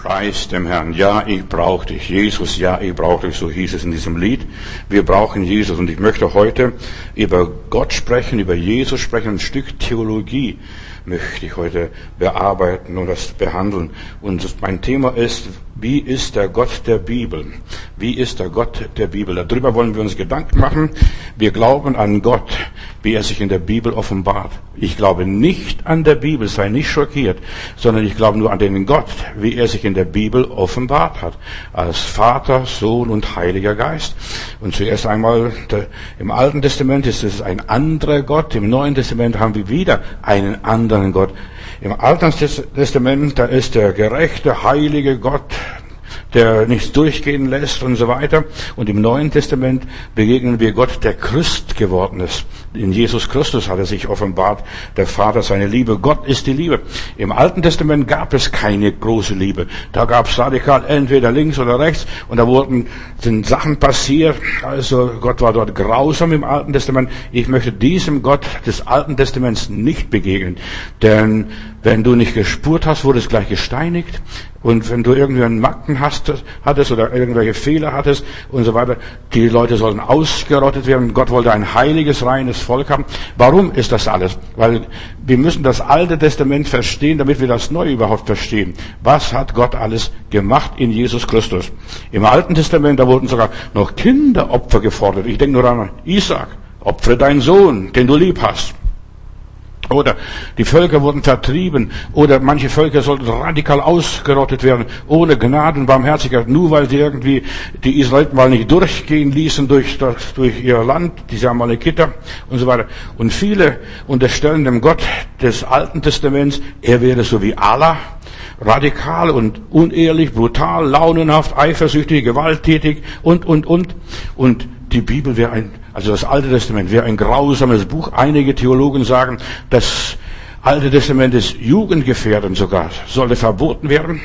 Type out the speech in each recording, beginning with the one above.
Preis dem Herrn. Ja, ich brauche dich, Jesus. Ja, ich brauche dich. So hieß es in diesem Lied. Wir brauchen Jesus. Und ich möchte heute über Gott sprechen, über Jesus sprechen. Ein Stück Theologie möchte ich heute bearbeiten und das behandeln. Und mein Thema ist, wie ist der Gott der Bibel? Wie ist der Gott der Bibel? Darüber wollen wir uns Gedanken machen. Wir glauben an Gott, wie er sich in der Bibel offenbart. Ich glaube nicht an der Bibel, sei nicht schockiert, sondern ich glaube nur an den Gott, wie er sich in der Bibel offenbart hat. Als Vater, Sohn und Heiliger Geist. Und zuerst einmal, im Alten Testament ist es ein anderer Gott, im Neuen Testament haben wir wieder einen anderen Gott. Im Alten Testament, da ist der gerechte, heilige Gott, der nichts durchgehen lässt und so weiter. Und im Neuen Testament begegnen wir Gott, der Christ geworden ist. In Jesus Christus hat er sich offenbart, der Vater seine Liebe. Gott ist die Liebe. Im Alten Testament gab es keine große Liebe. Da gab es radikal entweder links oder rechts und da wurden sind Sachen passiert. Also Gott war dort grausam im Alten Testament. Ich möchte diesem Gott des Alten Testaments nicht begegnen. Denn wenn du nicht gespurt hast, wurdest gleich gesteinigt. Und wenn du irgendwie einen Macken hast, hattest oder irgendwelche Fehler hattest und so weiter, die Leute sollten ausgerottet werden. Gott wollte ein heiliges, reines Volk haben. Warum ist das alles? Weil wir müssen das Alte Testament verstehen, damit wir das Neue überhaupt verstehen. Was hat Gott alles gemacht in Jesus Christus? Im Alten Testament, da wurden sogar noch Kinderopfer gefordert. Ich denke nur an Isaac. Opfere deinen Sohn, den du lieb hast. Oder die Völker wurden vertrieben. Oder manche Völker sollten radikal ausgerottet werden. Ohne Gnaden, Barmherzigkeit. Nur weil sie irgendwie die Israeliten mal nicht durchgehen ließen durch, das, durch ihr Land. Diese Amalekiter und so weiter. Und viele unterstellen dem Gott des Alten Testaments, er wäre so wie Allah. Radikal und unehrlich, brutal, launenhaft, eifersüchtig, gewalttätig und, und, und. Und die Bibel wäre ein, also das Alte Testament wäre ein grausames Buch. Einige Theologen sagen, das Alte Testament ist jugendgefährdend sogar, sollte verboten werden.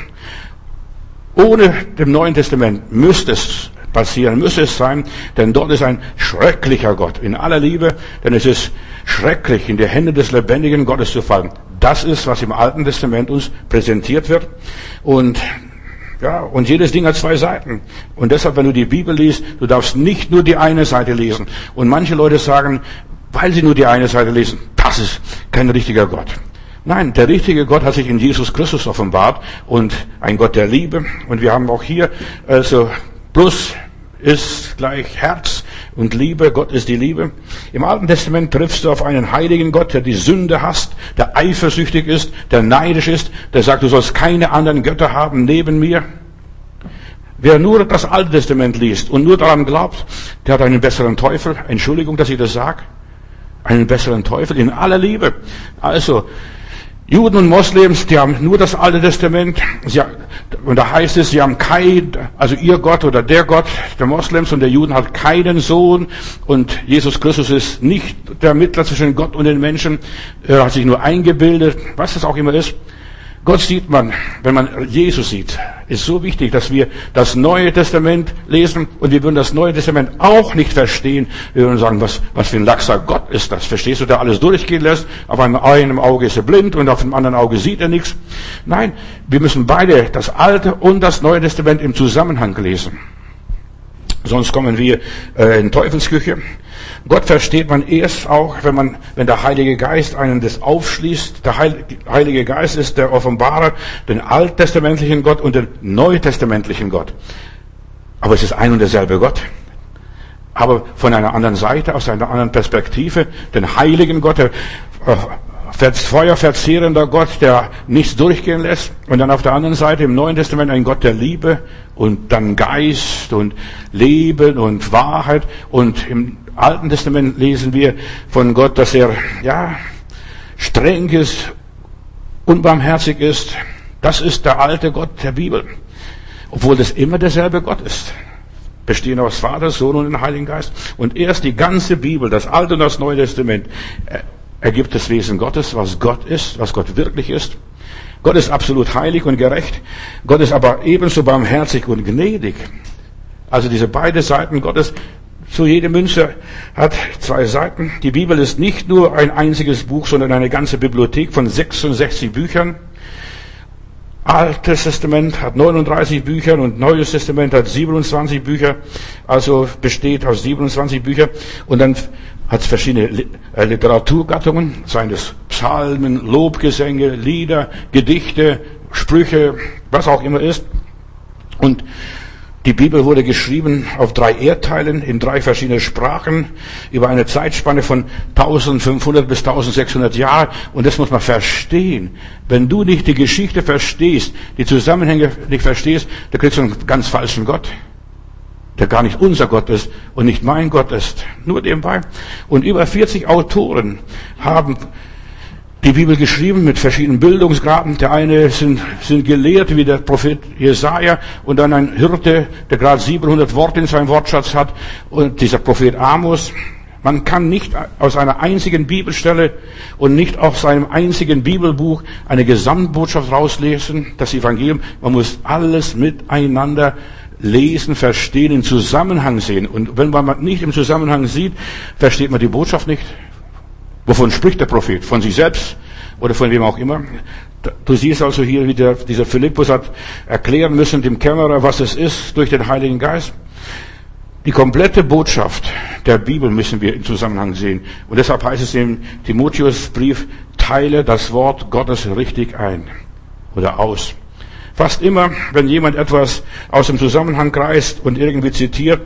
Ohne dem Neuen Testament müsste es passieren, müsste es sein, denn dort ist ein schrecklicher Gott in aller Liebe, denn es ist schrecklich, in die Hände des lebendigen Gottes zu fallen. Das ist, was im Alten Testament uns präsentiert wird. Und ja, und jedes Ding hat zwei Seiten. Und deshalb, wenn du die Bibel liest, du darfst nicht nur die eine Seite lesen. Und manche Leute sagen, weil sie nur die eine Seite lesen, das ist kein richtiger Gott. Nein, der richtige Gott hat sich in Jesus Christus offenbart und ein Gott der Liebe. Und wir haben auch hier, also, plus ist gleich Herz und Liebe. Gott ist die Liebe. Im Alten Testament triffst du auf einen heiligen Gott, der die Sünde hasst, der eifersüchtig ist, der neidisch ist, der sagt, du sollst keine anderen Götter haben neben mir. Wer nur das Alte Testament liest und nur daran glaubt, der hat einen besseren Teufel. Entschuldigung, dass ich das sage. Einen besseren Teufel in aller Liebe. Also, Juden und Moslems, die haben nur das Alte Testament. Sie, und da heißt es, sie haben kein, also ihr Gott oder der Gott der Moslems und der Juden hat keinen Sohn und Jesus Christus ist nicht der Mittler zwischen Gott und den Menschen. Er hat sich nur eingebildet, was es auch immer ist. Gott sieht man, wenn man Jesus sieht, ist so wichtig, dass wir das Neue Testament lesen und wir würden das Neue Testament auch nicht verstehen. Wir würden sagen, was, was für ein laxer Gott ist das? Verstehst du, der alles durchgehen lässt? Auf einem einen Auge ist er blind und auf dem anderen Auge sieht er nichts. Nein, wir müssen beide, das Alte und das Neue Testament im Zusammenhang lesen. Sonst kommen wir äh, in Teufelsküche. Gott versteht man erst auch, wenn man, wenn der Heilige Geist einen das aufschließt. Der Heilige Geist ist der Offenbarer, den alttestamentlichen Gott und den neutestamentlichen Gott. Aber es ist ein und derselbe Gott. Aber von einer anderen Seite, aus einer anderen Perspektive, den heiligen Gott, der äh, feuerverzehrender Gott, der nichts durchgehen lässt. Und dann auf der anderen Seite im Neuen Testament ein Gott der Liebe und dann Geist und Leben und Wahrheit. Und im Alten Testament lesen wir von Gott, dass er, ja, streng ist, unbarmherzig ist. Das ist der alte Gott der Bibel. Obwohl das immer derselbe Gott ist. Bestehen aus Vater, Sohn und dem Heiligen Geist. Und erst die ganze Bibel, das Alte und das Neue Testament, äh, ergibt das Wesen Gottes, was Gott ist, was Gott wirklich ist. Gott ist absolut heilig und gerecht. Gott ist aber ebenso barmherzig und gnädig. Also diese beiden Seiten Gottes so jede Münze hat zwei Seiten. Die Bibel ist nicht nur ein einziges Buch, sondern eine ganze Bibliothek von 66 Büchern. Altes Testament hat 39 Bücher und Neues Testament hat 27 Bücher, also besteht aus 27 Büchern. Und dann hat es verschiedene äh, Literaturgattungen, seien es Psalmen, Lobgesänge, Lieder, Gedichte, Sprüche, was auch immer ist. Und die Bibel wurde geschrieben auf drei Erdteilen in drei verschiedene Sprachen über eine Zeitspanne von 1500 bis 1600 Jahren. Und das muss man verstehen. Wenn du nicht die Geschichte verstehst, die Zusammenhänge nicht verstehst, dann kriegst du einen ganz falschen Gott, der gar nicht unser Gott ist und nicht mein Gott ist. Nur nebenbei. Und über 40 Autoren haben die Bibel geschrieben mit verschiedenen Bildungsgraden. Der eine sind, sind Gelehrte wie der Prophet Jesaja und dann ein Hirte, der gerade 700 Worte in seinem Wortschatz hat und dieser Prophet Amos. Man kann nicht aus einer einzigen Bibelstelle und nicht aus einem einzigen Bibelbuch eine Gesamtbotschaft rauslesen, das Evangelium. Man muss alles miteinander lesen, verstehen, im Zusammenhang sehen. Und wenn man nicht im Zusammenhang sieht, versteht man die Botschaft nicht. Wovon spricht der Prophet? Von sich selbst oder von wem auch immer? Du siehst also hier, wie der, dieser Philippus hat erklären müssen dem Kämmerer, was es ist durch den Heiligen Geist. Die komplette Botschaft der Bibel müssen wir im Zusammenhang sehen. Und deshalb heißt es im Timotheusbrief, teile das Wort Gottes richtig ein oder aus. Fast immer, wenn jemand etwas aus dem Zusammenhang kreist und irgendwie zitiert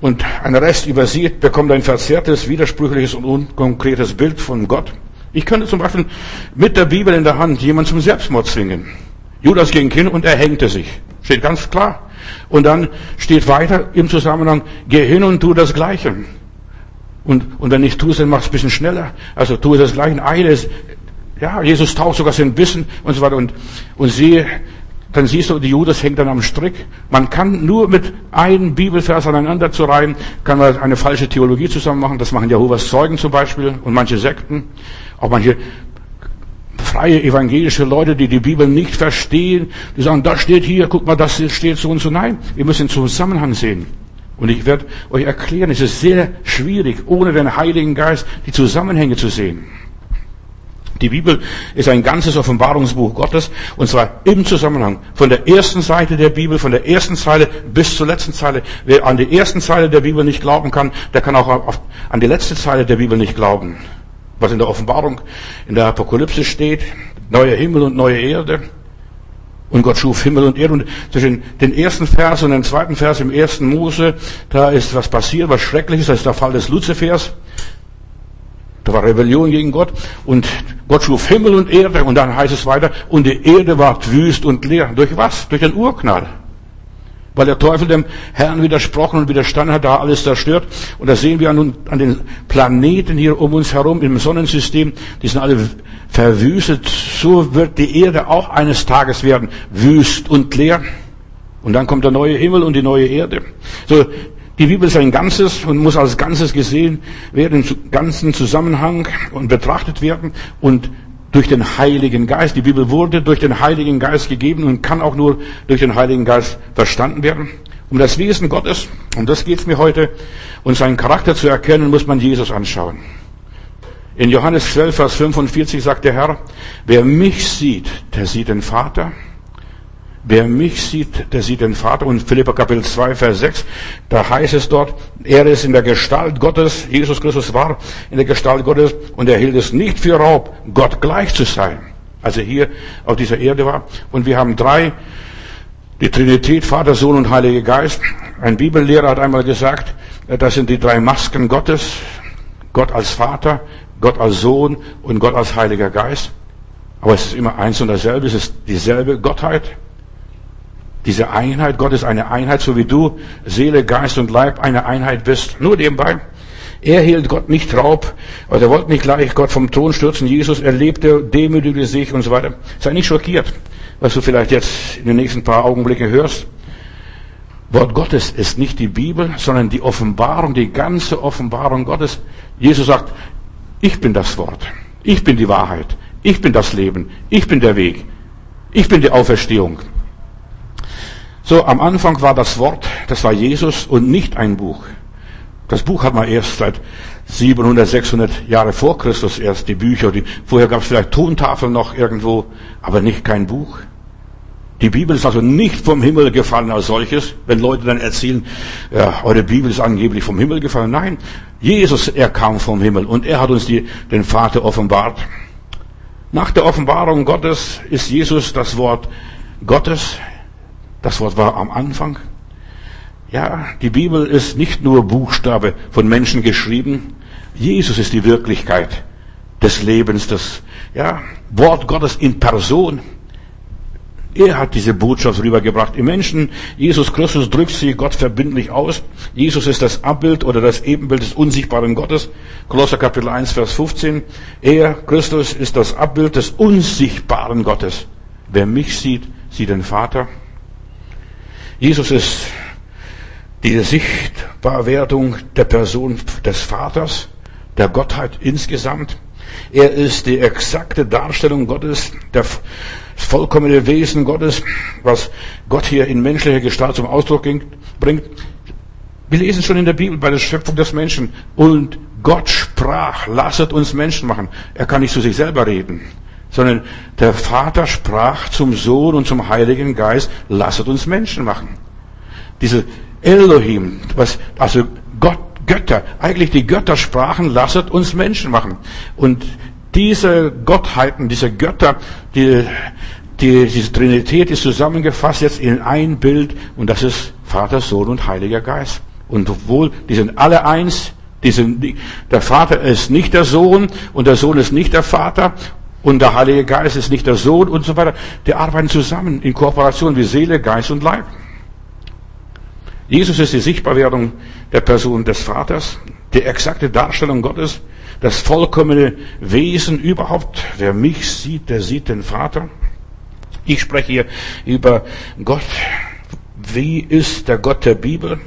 und einen Rest übersieht, bekommt ein verzerrtes, widersprüchliches und unkonkretes Bild von Gott. Ich könnte zum Beispiel mit der Bibel in der Hand jemand zum Selbstmord zwingen. Judas ging hin und er hängte sich. Steht ganz klar. Und dann steht weiter im Zusammenhang, geh hin und tu das Gleiche. Und, und wenn ich tue es, dann mach es ein bisschen schneller. Also tue das Gleiche, eile es. Ja, Jesus taucht sogar sein Wissen und so weiter. Und, und siehe, dann siehst du, die Judas hängt dann am Strick. Man kann nur mit einem Bibelvers aneinander zu reihen, kann man eine falsche Theologie zusammen machen. Das machen Jehovas Zeugen zum Beispiel und manche Sekten. Auch manche freie evangelische Leute, die die Bibel nicht verstehen, die sagen, das steht hier, guck mal, das steht so und so. Nein, ihr müsst den Zusammenhang sehen. Und ich werde euch erklären, es ist sehr schwierig, ohne den Heiligen Geist die Zusammenhänge zu sehen. Die Bibel ist ein ganzes Offenbarungsbuch Gottes und zwar im Zusammenhang von der ersten Seite der Bibel, von der ersten Zeile bis zur letzten Zeile. Wer an die ersten Zeile der Bibel nicht glauben kann, der kann auch an die letzte Zeile der Bibel nicht glauben. Was in der Offenbarung, in der Apokalypse steht, neue Himmel und neue Erde. Und Gott schuf Himmel und Erde. Und zwischen den ersten Vers und dem zweiten Vers im ersten Mose, da ist was passiert, was Schreckliches, das ist der Fall des Luzifers. Da war Rebellion gegen Gott und Gott schuf Himmel und Erde und dann heißt es weiter, und die Erde ward wüst und leer. Durch was? Durch den Urknall. Weil der Teufel dem Herrn widersprochen und widerstanden hat, da alles zerstört. Und da sehen wir an, an den Planeten hier um uns herum im Sonnensystem, die sind alle verwüstet. So wird die Erde auch eines Tages werden, wüst und leer. Und dann kommt der neue Himmel und die neue Erde. So, die Bibel ist ein Ganzes und muss als Ganzes gesehen werden, im ganzen Zusammenhang und betrachtet werden und durch den Heiligen Geist. Die Bibel wurde durch den Heiligen Geist gegeben und kann auch nur durch den Heiligen Geist verstanden werden. Um das Wesen Gottes, und das geht es mir heute, und seinen Charakter zu erkennen, muss man Jesus anschauen. In Johannes 12, Vers 45 sagt der Herr, wer mich sieht, der sieht den Vater. Wer mich sieht, der sieht den Vater. Und Philippa Kapitel 2, Vers 6, da heißt es dort, er ist in der Gestalt Gottes, Jesus Christus war in der Gestalt Gottes und er hielt es nicht für Raub, Gott gleich zu sein, als er hier auf dieser Erde war. Und wir haben drei, die Trinität, Vater, Sohn und Heiliger Geist. Ein Bibellehrer hat einmal gesagt, das sind die drei Masken Gottes. Gott als Vater, Gott als Sohn und Gott als Heiliger Geist. Aber es ist immer eins und dasselbe, es ist dieselbe Gottheit. Diese Einheit, Gott ist eine Einheit, so wie du, Seele, Geist und Leib eine Einheit bist. Nur nebenbei. Er hielt Gott nicht Raub, er wollte nicht gleich Gott vom Thron stürzen. Jesus erlebte, demütigte sich und so weiter. Sei nicht schockiert, was du vielleicht jetzt in den nächsten paar Augenblicken hörst. Wort Gottes ist nicht die Bibel, sondern die Offenbarung, die ganze Offenbarung Gottes. Jesus sagt, ich bin das Wort. Ich bin die Wahrheit. Ich bin das Leben. Ich bin der Weg. Ich bin die Auferstehung. So, am Anfang war das Wort, das war Jesus und nicht ein Buch. Das Buch hat man erst seit 700, 600 Jahre vor Christus erst die Bücher. Die, vorher gab es vielleicht Tontafeln noch irgendwo, aber nicht kein Buch. Die Bibel ist also nicht vom Himmel gefallen als solches, wenn Leute dann erzählen, ja, eure Bibel ist angeblich vom Himmel gefallen. Nein, Jesus, er kam vom Himmel und er hat uns die, den Vater offenbart. Nach der Offenbarung Gottes ist Jesus das Wort Gottes. Das Wort war am Anfang. Ja, die Bibel ist nicht nur Buchstabe von Menschen geschrieben. Jesus ist die Wirklichkeit des Lebens, das ja, Wort Gottes in Person. Er hat diese Botschaft rübergebracht. Im Menschen, Jesus Christus drückt sie Gott verbindlich aus. Jesus ist das Abbild oder das Ebenbild des unsichtbaren Gottes. Kolosser Kapitel 1, Vers 15. Er, Christus, ist das Abbild des unsichtbaren Gottes. Wer mich sieht, sieht den Vater. Jesus ist die Sichtbarwerdung der Person des Vaters, der Gottheit insgesamt. Er ist die exakte Darstellung Gottes, der vollkommene Wesen Gottes, was Gott hier in menschlicher Gestalt zum Ausdruck bringt. Wir lesen schon in der Bibel bei der Schöpfung des Menschen. Und Gott sprach, lasset uns Menschen machen. Er kann nicht zu sich selber reden, sondern der Vater sprach zum Sohn und zum Heiligen Geist, lasset uns Menschen machen. Diese Elohim, was, also Gott, Götter, eigentlich die Götter sprachen, lasset uns Menschen machen. Und diese Gottheiten, diese Götter, die, die, diese Trinität ist zusammengefasst jetzt in ein Bild und das ist Vater, Sohn und Heiliger Geist. Und obwohl, die sind alle eins, die sind, der Vater ist nicht der Sohn und der Sohn ist nicht der Vater und der Heilige Geist ist nicht der Sohn und so weiter. Die arbeiten zusammen in Kooperation wie Seele, Geist und Leib. Jesus ist die Sichtbarwerdung der Person des Vaters, die exakte Darstellung Gottes das vollkommene Wesen überhaupt. Wer mich sieht, der sieht den Vater. Ich spreche hier über Gott. Wie ist der Gott der Bibel?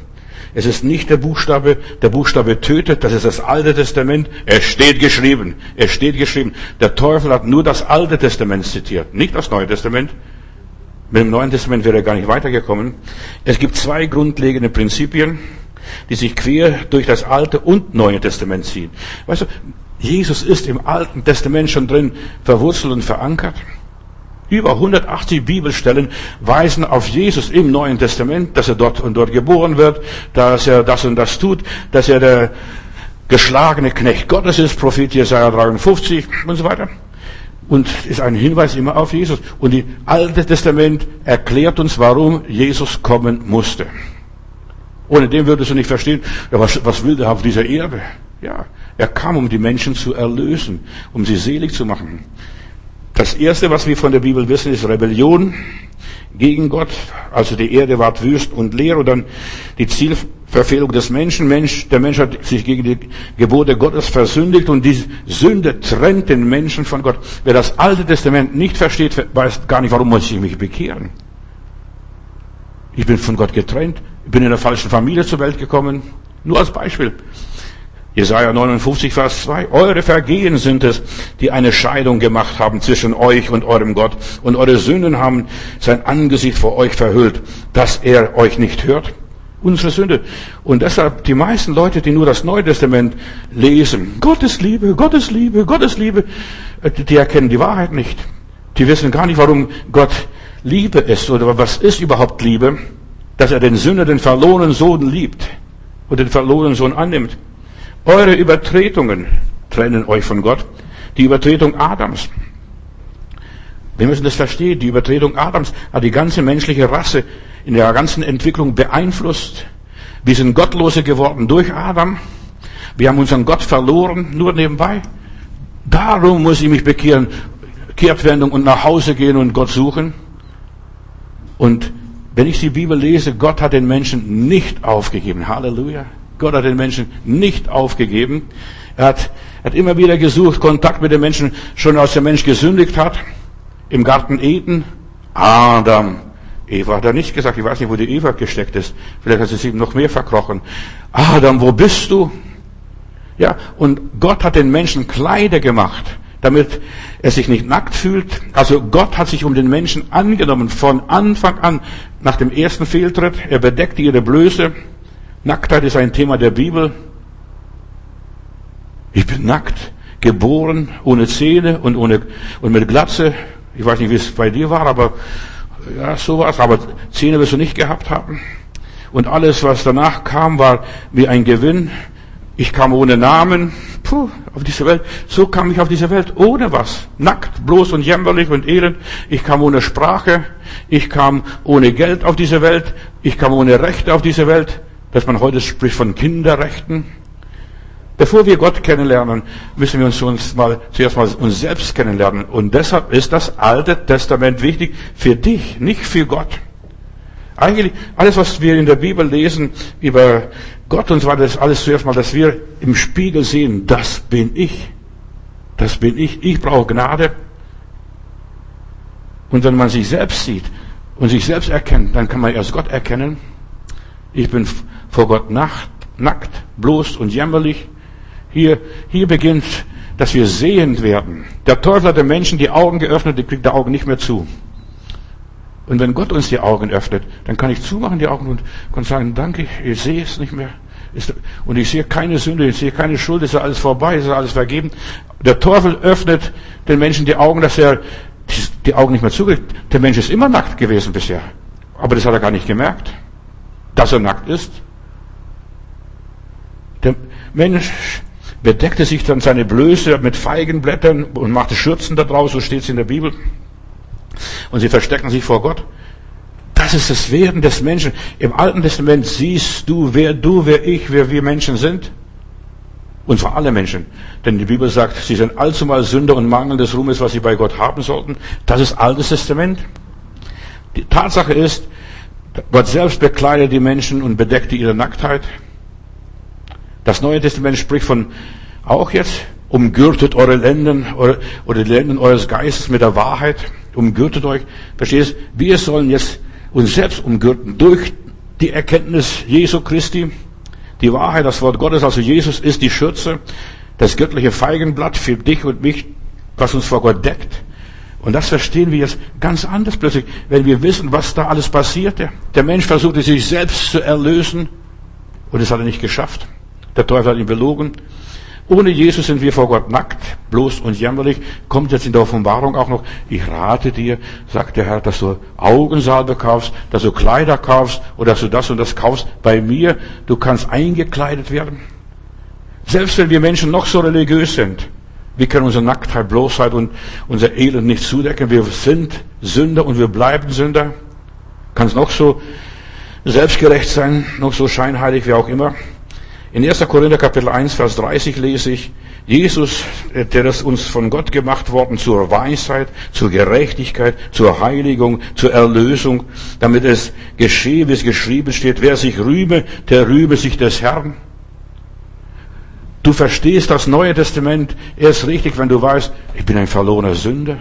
Es ist nicht der Buchstabe, der Buchstabe tötet, das ist das Alte Testament. Es steht geschrieben, es steht geschrieben. Der Teufel hat nur das Alte Testament zitiert, nicht das Neue Testament. Mit dem Neuen Testament wäre er gar nicht weitergekommen. Es gibt zwei grundlegende Prinzipien die sich quer durch das Alte und Neue Testament ziehen. Weißt du, Jesus ist im Alten Testament schon drin verwurzelt und verankert. Über 180 Bibelstellen weisen auf Jesus im Neuen Testament, dass er dort und dort geboren wird, dass er das und das tut, dass er der geschlagene Knecht Gottes ist, Prophet Jesaja 53 und so weiter. Und ist ein Hinweis immer auf Jesus. Und das Alte Testament erklärt uns, warum Jesus kommen musste. Ohne den würdest du nicht verstehen, ja, was, was will der auf dieser Erde? Ja, er kam, um die Menschen zu erlösen, um sie selig zu machen. Das erste, was wir von der Bibel wissen, ist Rebellion gegen Gott. Also die Erde ward wüst und leer und dann die Zielverfehlung des Menschen. Mensch, der Mensch hat sich gegen die Gebote Gottes versündigt und die Sünde trennt den Menschen von Gott. Wer das Alte Testament nicht versteht, weiß gar nicht, warum muss ich mich bekehren. Ich bin von Gott getrennt. Ich bin in der falschen Familie zur Welt gekommen. Nur als Beispiel. Jesaja 59, Vers 2. Eure Vergehen sind es, die eine Scheidung gemacht haben zwischen euch und eurem Gott. Und eure Sünden haben sein Angesicht vor euch verhüllt, dass er euch nicht hört. Unsere Sünde. Und deshalb die meisten Leute, die nur das Neue Testament lesen, Gottes Liebe, Gottes Liebe, Gottes Liebe, äh, die erkennen die Wahrheit nicht. Die wissen gar nicht, warum Gott Liebe ist oder was ist überhaupt Liebe dass er den Sünder, den verlorenen Sohn liebt und den verlorenen Sohn annimmt. Eure Übertretungen trennen euch von Gott. Die Übertretung Adams. Wir müssen das verstehen. Die Übertretung Adams hat die ganze menschliche Rasse in der ganzen Entwicklung beeinflusst. Wir sind Gottlose geworden durch Adam. Wir haben unseren Gott verloren, nur nebenbei. Darum muss ich mich bekehren, Kehrtwendung und nach Hause gehen und Gott suchen. Und wenn ich die Bibel lese, Gott hat den Menschen nicht aufgegeben. Halleluja. Gott hat den Menschen nicht aufgegeben. Er hat, hat immer wieder gesucht, Kontakt mit den Menschen, schon als der Mensch gesündigt hat. Im Garten Eden. Adam. Eva hat er nicht gesagt. Ich weiß nicht, wo die Eva gesteckt ist. Vielleicht hat sie sich noch mehr verkrochen. Adam, wo bist du? Ja, und Gott hat den Menschen Kleider gemacht damit er sich nicht nackt fühlt. Also Gott hat sich um den Menschen angenommen von Anfang an nach dem ersten Fehltritt. Er bedeckte ihre Blöße. Nacktheit ist ein Thema der Bibel. Ich bin nackt, geboren, ohne Zähne und ohne, und mit Glatze. Ich weiß nicht, wie es bei dir war, aber ja, sowas, aber Zähne wirst du nicht gehabt haben. Und alles, was danach kam, war wie ein Gewinn. Ich kam ohne Namen, puh, auf diese Welt. So kam ich auf diese Welt, ohne was. Nackt, bloß und jämmerlich und elend. Ich kam ohne Sprache. Ich kam ohne Geld auf diese Welt. Ich kam ohne Rechte auf diese Welt. Dass man heute spricht von Kinderrechten. Bevor wir Gott kennenlernen, müssen wir uns, uns mal, zuerst mal uns selbst kennenlernen. Und deshalb ist das Alte Testament wichtig für dich, nicht für Gott. Eigentlich, alles, was wir in der Bibel lesen über Gott und so weiter, ist alles zuerst mal, dass wir im Spiegel sehen, das bin ich. Das bin ich. Ich brauche Gnade. Und wenn man sich selbst sieht und sich selbst erkennt, dann kann man erst Gott erkennen. Ich bin vor Gott nackt, nackt bloß und jämmerlich. Hier, hier beginnt, dass wir sehend werden. Der Teufel hat den Menschen die Augen geöffnet, die kriegt die Augen nicht mehr zu. Und wenn Gott uns die Augen öffnet, dann kann ich zumachen die Augen und kann sagen, danke, ich sehe es nicht mehr. Und ich sehe keine Sünde, ich sehe keine Schuld, es ist alles vorbei, es ist alles vergeben. Der Teufel öffnet den Menschen die Augen, dass er die Augen nicht mehr zukriegt. Der Mensch ist immer nackt gewesen bisher. Aber das hat er gar nicht gemerkt, dass er nackt ist. Der Mensch bedeckte sich dann seine Blöße mit Feigenblättern und machte Schürzen da draus, so steht es in der Bibel. Und sie verstecken sich vor Gott. Das ist das Werden des Menschen. Im Alten Testament siehst du, wer du, wer ich, wer wir Menschen sind. Und zwar alle Menschen. Denn die Bibel sagt, sie sind allzumal Sünder und Mangel des Ruhmes, was sie bei Gott haben sollten. Das ist Altes Testament. Die Tatsache ist, Gott selbst bekleidet die Menschen und bedeckte ihre Nacktheit. Das Neue Testament spricht von, auch jetzt, umgürtet eure Lenden oder die Lenden eures Geistes mit der Wahrheit. Umgürtet euch. Verstehst? Wir sollen jetzt uns selbst umgürten durch die Erkenntnis Jesu Christi. Die Wahrheit, das Wort Gottes, also Jesus ist die Schürze, das göttliche Feigenblatt für dich und mich, was uns vor Gott deckt. Und das verstehen wir jetzt ganz anders plötzlich, wenn wir wissen, was da alles passierte. Der Mensch versuchte sich selbst zu erlösen und es hat er nicht geschafft. Der Teufel hat ihn belogen. Ohne Jesus sind wir vor Gott nackt, bloß und jämmerlich. Kommt jetzt in der Offenbarung auch noch, ich rate dir, sagt der Herr, dass du Augensalbe kaufst, dass du Kleider kaufst oder dass du das und das kaufst. Bei mir, du kannst eingekleidet werden. Selbst wenn wir Menschen noch so religiös sind, wir können unsere Nacktheit, Bloßheit und unser Elend nicht zudecken. Wir sind Sünder und wir bleiben Sünder. Kann es noch so selbstgerecht sein, noch so scheinheilig wie auch immer. In 1. Korinther Kapitel 1, Vers 30 lese ich, Jesus, der ist uns von Gott gemacht worden zur Weisheit, zur Gerechtigkeit, zur Heiligung, zur Erlösung, damit es geschehe, wie es geschrieben steht, wer sich rühme, der rühme sich des Herrn. Du verstehst das Neue Testament erst richtig, wenn du weißt, ich bin ein verlorener Sünder.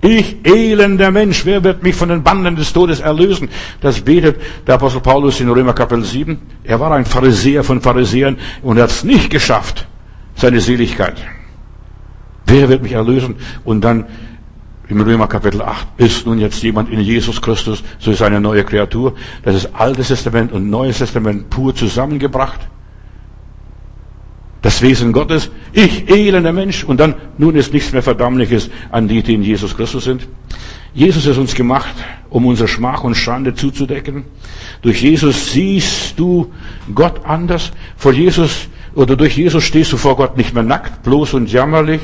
Ich, elender Mensch, wer wird mich von den Banden des Todes erlösen? Das betet der Apostel Paulus in Römer Kapitel 7. Er war ein Pharisäer von Pharisäern und hat es nicht geschafft, seine Seligkeit. Wer wird mich erlösen? Und dann im Römer Kapitel 8 ist nun jetzt jemand in Jesus Christus, so ist eine neue Kreatur. Das ist Altes Testament und Neues Testament pur zusammengebracht das Wesen Gottes, ich elender Mensch, und dann, nun ist nichts mehr Verdammliches an die, die in Jesus Christus sind. Jesus ist uns gemacht, um unsere Schmach und Schande zuzudecken. Durch Jesus siehst du Gott anders. Vor Jesus, oder durch Jesus stehst du vor Gott nicht mehr nackt, bloß und jammerlich.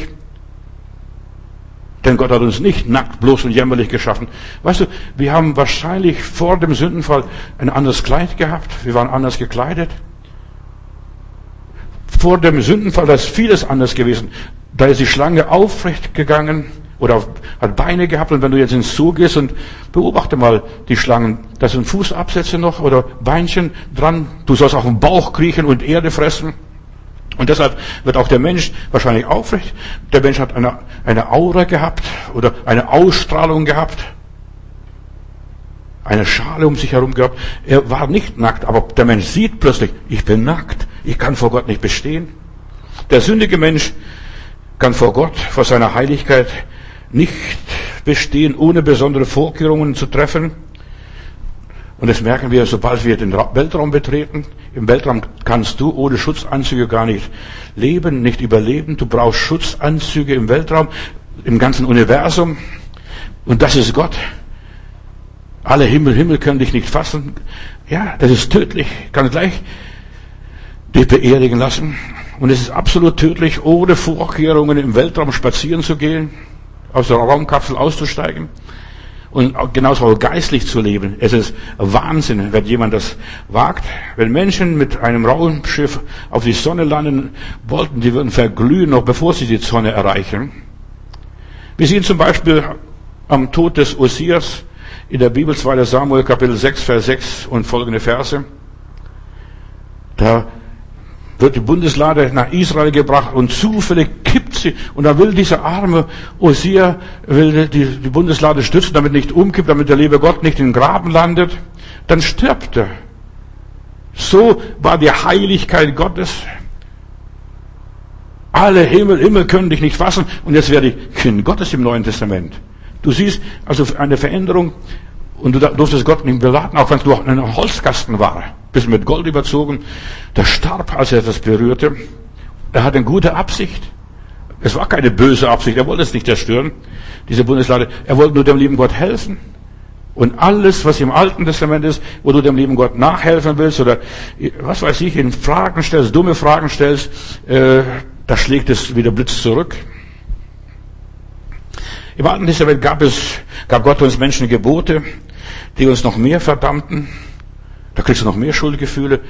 Denn Gott hat uns nicht nackt, bloß und jämmerlich geschaffen. Weißt du, wir haben wahrscheinlich vor dem Sündenfall ein anderes Kleid gehabt. Wir waren anders gekleidet vor dem Sündenfall, ist vieles anders gewesen. Da ist die Schlange aufrecht gegangen oder hat Beine gehabt und wenn du jetzt ins Zoo gehst und beobachte mal die Schlangen, da sind Fußabsätze noch oder Beinchen dran, du sollst auf den Bauch kriechen und Erde fressen. Und deshalb wird auch der Mensch wahrscheinlich aufrecht. Der Mensch hat eine, eine Aura gehabt oder eine Ausstrahlung gehabt. Eine Schale um sich herum gehabt. Er war nicht nackt, aber der Mensch sieht plötzlich, ich bin nackt. Ich kann vor Gott nicht bestehen. Der sündige Mensch kann vor Gott, vor seiner Heiligkeit nicht bestehen, ohne besondere Vorkehrungen zu treffen. Und das merken wir, sobald wir den Weltraum betreten. Im Weltraum kannst du ohne Schutzanzüge gar nicht leben, nicht überleben. Du brauchst Schutzanzüge im Weltraum, im ganzen Universum. Und das ist Gott. Alle Himmel, Himmel können dich nicht fassen. Ja, das ist tödlich. Kann gleich dich beerdigen lassen. Und es ist absolut tödlich, ohne Vorkehrungen im Weltraum spazieren zu gehen, aus der Raumkapsel auszusteigen und genauso auch geistlich zu leben. Es ist Wahnsinn, wenn jemand das wagt. Wenn Menschen mit einem Raumschiff auf die Sonne landen wollten, die würden verglühen, noch bevor sie die Sonne erreichen. Wir sehen zum Beispiel am Tod des Osias in der Bibel 2. Samuel Kapitel 6, Vers 6 und folgende Verse. Da wird die Bundeslade nach Israel gebracht und zufällig kippt sie und da will dieser arme Osia will die, die Bundeslade stützen, damit nicht umkippt, damit der liebe Gott nicht in den Graben landet. Dann stirbt er. So war die Heiligkeit Gottes. Alle Himmel, Himmel können dich nicht fassen und jetzt werde ich Kind Gottes im Neuen Testament. Du siehst also eine Veränderung und du durftest Gott nicht beladen, auch wenn es nur ein Holzkasten war. Bist mit Gold überzogen. Der starb, als er das berührte. Er hatte eine gute Absicht. Es war keine böse Absicht. Er wollte es nicht zerstören, diese Bundeslade. Er wollte nur dem lieben Gott helfen. Und alles, was im Alten Testament ist, wo du dem lieben Gott nachhelfen willst oder was weiß ich, in Fragen stellst, dumme Fragen stellst, äh, da schlägt es wieder Blitz zurück. Im Alten Testament gab es, gab Gott uns Menschen Gebote, die uns noch mehr verdammten. Da kriegst du noch mehr Schuldgefühle.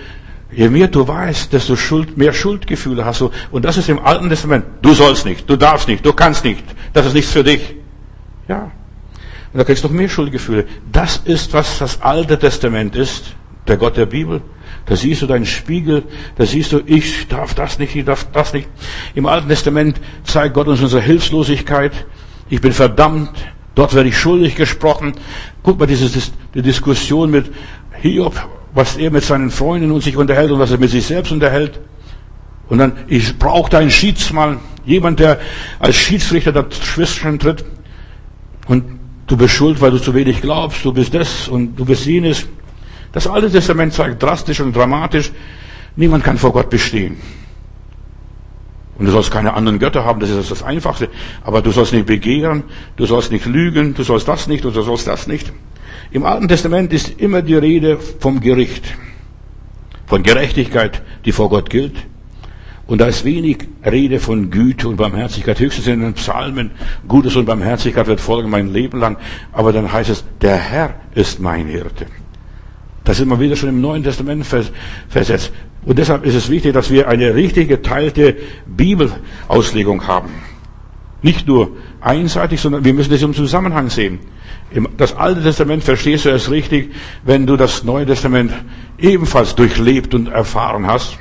Je mehr du weißt, desto Schuld, mehr Schuldgefühle hast du. Und das ist im Alten Testament. Du sollst nicht, du darfst nicht, du kannst nicht. Das ist nichts für dich. Ja. Und da kriegst du noch mehr Schuldgefühle. Das ist, was das Alte Testament ist. Der Gott der Bibel. Da siehst du deinen Spiegel, da siehst du, ich darf das nicht, ich darf das nicht. Im Alten Testament zeigt Gott uns unsere Hilflosigkeit. Ich bin verdammt, dort werde ich schuldig gesprochen. Guck mal, diese die Diskussion mit Hiob, was er mit seinen Freunden und sich unterhält und was er mit sich selbst unterhält. Und dann, ich brauche da einen Schiedsmann, jemand, der als Schiedsrichter dazwischen tritt. Und du bist schuld, weil du zu wenig glaubst, du bist das und du bist jenes. Das Alte Testament zeigt drastisch und dramatisch, niemand kann vor Gott bestehen. Und du sollst keine anderen Götter haben, das ist das Einfachste. Aber du sollst nicht begehren, du sollst nicht lügen, du sollst das nicht und du sollst das nicht. Im Alten Testament ist immer die Rede vom Gericht, von Gerechtigkeit, die vor Gott gilt. Und da ist wenig Rede von Güte und Barmherzigkeit. Höchstens in den Psalmen, Gutes und Barmherzigkeit wird folgen mein Leben lang. Aber dann heißt es, der Herr ist mein Hirte. Das ist immer wieder schon im Neuen Testament versetzt. Und deshalb ist es wichtig, dass wir eine richtig geteilte Bibelauslegung haben. Nicht nur einseitig, sondern wir müssen das im Zusammenhang sehen. Das Alte Testament verstehst du erst richtig, wenn du das Neue Testament ebenfalls durchlebt und erfahren hast.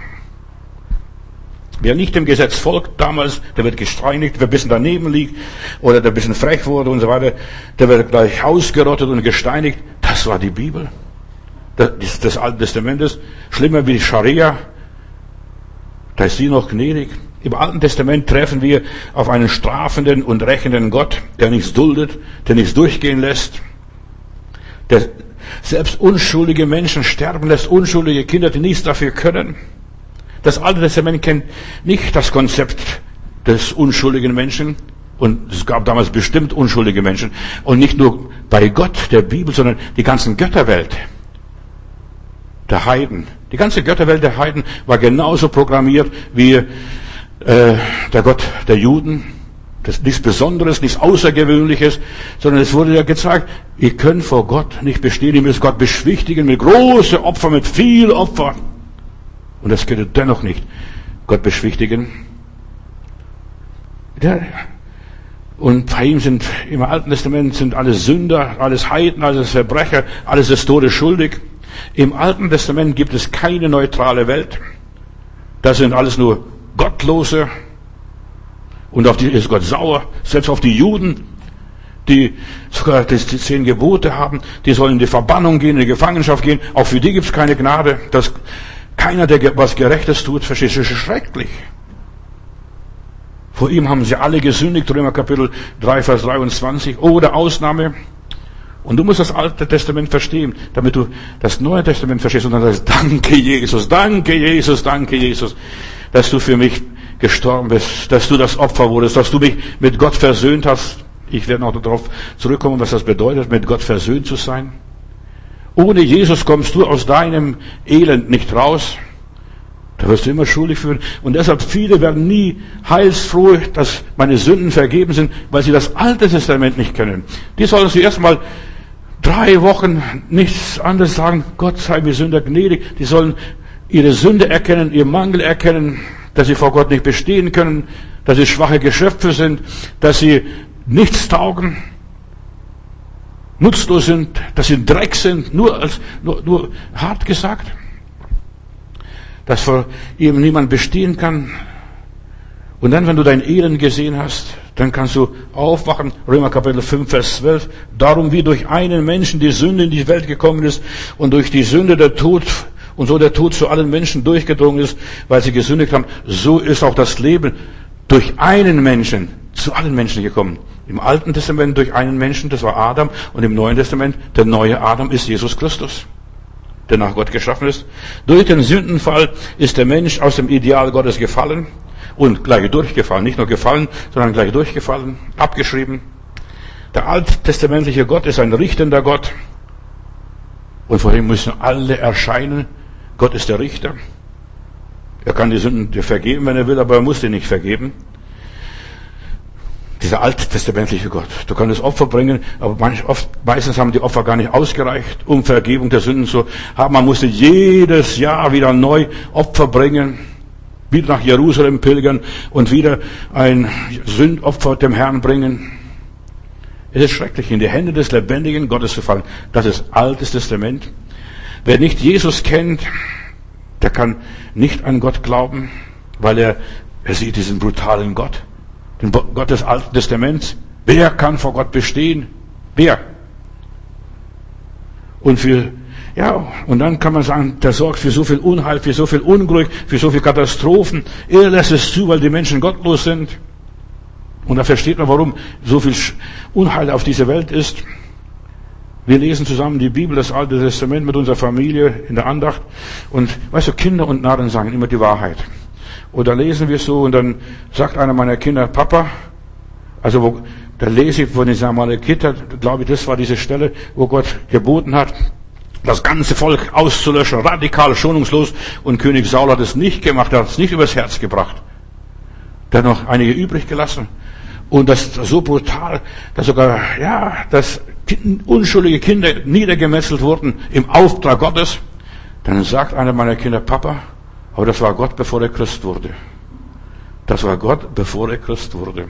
Wer nicht dem Gesetz folgt damals, der wird gesteinigt, wer ein bisschen daneben liegt oder der ein bisschen frech wurde und so weiter, der wird gleich ausgerottet und gesteinigt. Das war die Bibel des, des Alten Testamentes, schlimmer wie die Scharia, da ist sie noch gnädig. Im Alten Testament treffen wir auf einen strafenden und rächenden Gott, der nichts duldet, der nichts durchgehen lässt, der selbst unschuldige Menschen sterben lässt, unschuldige Kinder, die nichts dafür können. Das Alte Testament kennt nicht das Konzept des unschuldigen Menschen, und es gab damals bestimmt unschuldige Menschen. Und nicht nur bei Gott, der Bibel, sondern die ganzen Götterwelt der Heiden. Die ganze Götterwelt der Heiden war genauso programmiert wie äh, der Gott der Juden. Das ist nichts Besonderes, nichts Außergewöhnliches, sondern es wurde ja gezeigt, ihr könnt vor Gott nicht bestehen, ihr müsst Gott beschwichtigen mit großen Opfern, mit viel Opfer. Und das könnt ihr dennoch nicht Gott beschwichtigen. Ja. Und bei ihm sind im Alten Testament sind alles Sünder, alles Heiden, alles Verbrecher, alles des Todes schuldig. Im Alten Testament gibt es keine neutrale Welt. Das sind alles nur Gottlose. Und auf die ist Gott sauer. Selbst auf die Juden, die sogar die zehn Gebote haben, die sollen in die Verbannung gehen, in die Gefangenschaft gehen. Auch für die gibt es keine Gnade. Dass keiner, der was Gerechtes tut, versteht, das ist schrecklich. Vor ihm haben sie alle gesündigt, Römer Kapitel 3, Vers 23. Oder Ausnahme, und du musst das Alte Testament verstehen, damit du das Neue Testament verstehst. Und dann sagst, danke Jesus, danke Jesus, danke Jesus, dass du für mich gestorben bist, dass du das Opfer wurdest, dass du mich mit Gott versöhnt hast. Ich werde noch darauf zurückkommen, was das bedeutet, mit Gott versöhnt zu sein. Ohne Jesus kommst du aus deinem Elend nicht raus. Da wirst du immer schuldig führen. Und deshalb viele werden nie heilsfroh, dass meine Sünden vergeben sind, weil sie das Alte Testament nicht kennen. Die sollen sie erstmal drei Wochen nichts anderes sagen. Gott sei mir Sünder gnädig. Die sollen ihre Sünde erkennen, ihr Mangel erkennen, dass sie vor Gott nicht bestehen können, dass sie schwache Geschöpfe sind, dass sie nichts taugen, nutzlos sind, dass sie Dreck sind, nur als, nur, nur hart gesagt dass vor ihm niemand bestehen kann. Und dann, wenn du dein Elend gesehen hast, dann kannst du aufwachen. Römer Kapitel 5, Vers 12. Darum wie durch einen Menschen die Sünde in die Welt gekommen ist und durch die Sünde der Tod und so der Tod zu allen Menschen durchgedrungen ist, weil sie gesündigt haben, so ist auch das Leben durch einen Menschen zu allen Menschen gekommen. Im Alten Testament durch einen Menschen, das war Adam, und im Neuen Testament der neue Adam ist Jesus Christus der nach Gott geschaffen ist. Durch den Sündenfall ist der Mensch aus dem Ideal Gottes gefallen und gleich durchgefallen. Nicht nur gefallen, sondern gleich durchgefallen, abgeschrieben. Der alttestamentliche Gott ist ein richtender Gott. Und vor ihm müssen alle erscheinen. Gott ist der Richter. Er kann die Sünden vergeben, wenn er will, aber er muss dir nicht vergeben. Dieser alttestamentliche Gott. Du kannst Opfer bringen, aber manch, oft, meistens haben die Opfer gar nicht ausgereicht, um Vergebung der Sünden zu haben. Man musste jedes Jahr wieder neu Opfer bringen, wieder nach Jerusalem pilgern und wieder ein Sündopfer dem Herrn bringen. Es ist schrecklich, in die Hände des lebendigen Gottes zu fallen. Das ist altes Testament. Wer nicht Jesus kennt, der kann nicht an Gott glauben, weil er, er sieht diesen brutalen Gott den Gott des Alten Testaments. Wer kann vor Gott bestehen? Wer? Und für, ja, und dann kann man sagen, der sorgt für so viel Unheil, für so viel Unglück, für so viel Katastrophen. Er lässt es zu, weil die Menschen gottlos sind. Und da versteht man, warum so viel Unheil auf dieser Welt ist. Wir lesen zusammen die Bibel, das Alte Testament mit unserer Familie in der Andacht. Und weißt du, Kinder und Narren sagen immer die Wahrheit. Und da lesen wir so und dann sagt einer meiner Kinder, Papa, also wo, da lese ich von dieser Amalekiter, glaube ich, das war diese Stelle, wo Gott geboten hat, das ganze Volk auszulöschen, radikal, schonungslos. Und König Saul hat es nicht gemacht, er hat es nicht übers Herz gebracht. Der hat noch einige übrig gelassen. Und das so brutal, dass sogar, ja, dass unschuldige Kinder niedergemetzelt wurden im Auftrag Gottes. Dann sagt einer meiner Kinder, Papa, aber das war Gott, bevor er Christ wurde. Das war Gott, bevor er Christ wurde.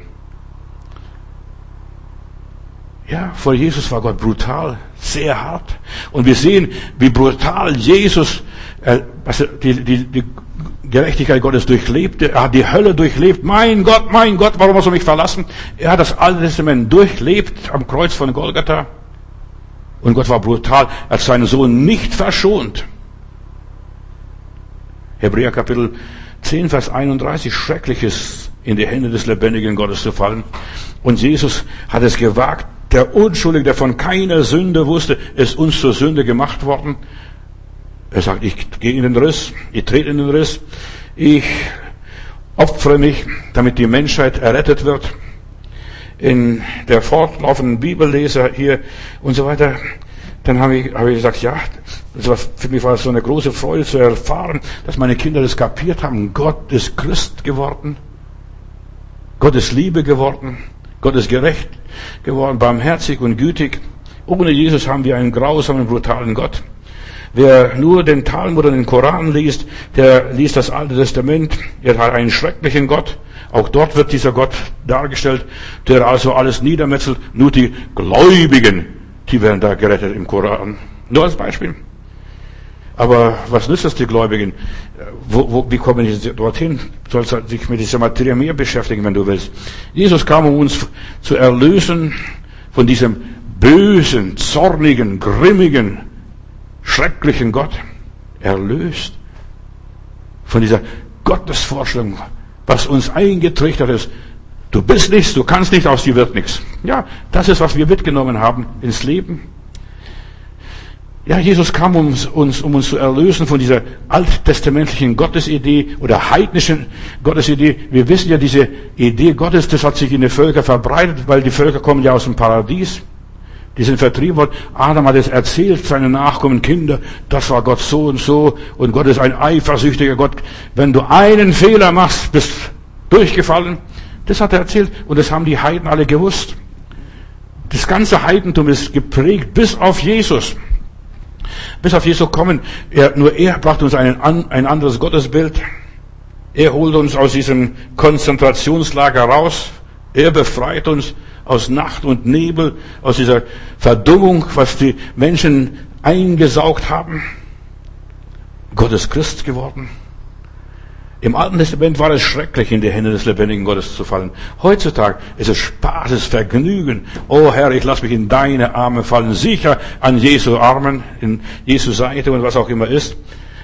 Ja, vor Jesus war Gott brutal, sehr hart. Und wir sehen, wie brutal Jesus äh, also die, die, die Gerechtigkeit Gottes durchlebte. Er hat die Hölle durchlebt. Mein Gott, mein Gott, warum hast du mich verlassen? Er hat das Alte Testament durchlebt am Kreuz von Golgatha. Und Gott war brutal. Er hat seinen Sohn nicht verschont. Hebräer Kapitel 10, Vers 31, Schreckliches in die Hände des lebendigen Gottes zu fallen. Und Jesus hat es gewagt, der Unschuldige, der von keiner Sünde wusste, ist uns zur Sünde gemacht worden. Er sagt, ich gehe in den Riss, ich trete in den Riss, ich opfere mich, damit die Menschheit errettet wird. In der fortlaufenden Bibelleser hier und so weiter, dann habe ich, habe ich gesagt, ja, war, für mich war es so eine große Freude zu erfahren, dass meine Kinder das kapiert haben. Gott ist Christ geworden. Gott ist Liebe geworden. Gott ist gerecht geworden, barmherzig und gütig. Ohne Jesus haben wir einen grausamen, brutalen Gott. Wer nur den Talmud und den Koran liest, der liest das Alte Testament. Er hat einen schrecklichen Gott. Auch dort wird dieser Gott dargestellt, der also alles niedermetzelt. Nur die Gläubigen, die werden da gerettet im Koran. Nur als Beispiel. Aber was nützt es die Gläubigen? Wo, wo, wie kommen die dorthin? Du sollst halt sich mit dieser Materie mehr beschäftigen, wenn du willst. Jesus kam, um uns zu erlösen von diesem bösen, zornigen, grimmigen, schrecklichen Gott. Erlöst von dieser Gottesvorstellung, was uns eingetrichtert ist. Du bist nichts, du kannst nicht, aus dir wird nichts. Ja, das ist, was wir mitgenommen haben ins Leben. Ja, Jesus kam, um uns, um uns zu erlösen von dieser alttestamentlichen Gottesidee oder heidnischen Gottesidee. Wir wissen ja, diese Idee Gottes, das hat sich in den Völkern verbreitet, weil die Völker kommen ja aus dem Paradies. Die sind vertrieben worden. Adam hat es erzählt, seine Nachkommen, Kinder, das war Gott so und so. Und Gott ist ein eifersüchtiger Gott. Wenn du einen Fehler machst, bist durchgefallen. Das hat er erzählt. Und das haben die Heiden alle gewusst. Das ganze Heidentum ist geprägt bis auf Jesus. Bis auf Jesus kommen. Er, nur er brachte uns einen, ein anderes Gottesbild. Er holt uns aus diesem Konzentrationslager raus. Er befreit uns aus Nacht und Nebel, aus dieser Verdummung, was die Menschen eingesaugt haben. Gott ist Christ geworden. Im Alten Testament war es schrecklich, in die Hände des lebendigen Gottes zu fallen. Heutzutage ist es Spaß, es Vergnügen. Oh Herr, ich lasse mich in deine Arme fallen, sicher an Jesu Armen, in Jesu Seite und was auch immer ist.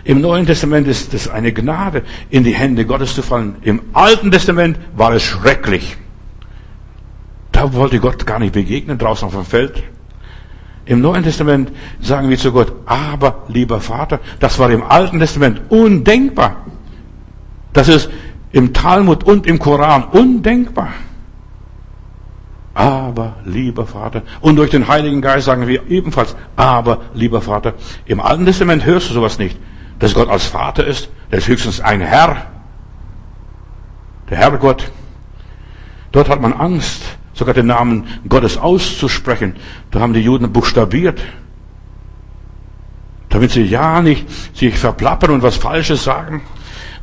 Im Neuen Testament ist es eine Gnade, in die Hände Gottes zu fallen. Im Alten Testament war es schrecklich. Da wollte Gott gar nicht begegnen, draußen auf dem Feld. Im Neuen Testament sagen wir zu Gott, aber lieber Vater, das war im Alten Testament undenkbar. Das ist im Talmud und im Koran undenkbar. Aber lieber Vater. Und durch den Heiligen Geist sagen wir ebenfalls, aber lieber Vater. Im Alten Testament hörst du sowas nicht. Dass Gott als Vater ist, der ist höchstens ein Herr. Der Herrgott. Dort hat man Angst sogar den Namen Gottes auszusprechen. Da haben die Juden buchstabiert, damit sie ja nicht sich verplappern und was Falsches sagen.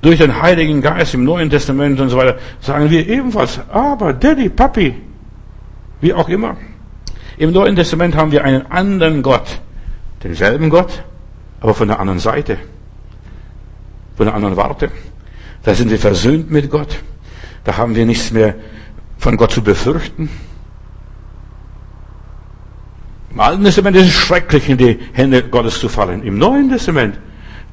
Durch den Heiligen Geist im Neuen Testament und so weiter sagen wir ebenfalls, aber Daddy, Papi, wie auch immer. Im Neuen Testament haben wir einen anderen Gott, denselben Gott, aber von der anderen Seite, von der anderen Warte. Da sind wir versöhnt mit Gott. Da haben wir nichts mehr von Gott zu befürchten. Im Alten Testament ist es schrecklich, in die Hände Gottes zu fallen. Im Neuen Testament,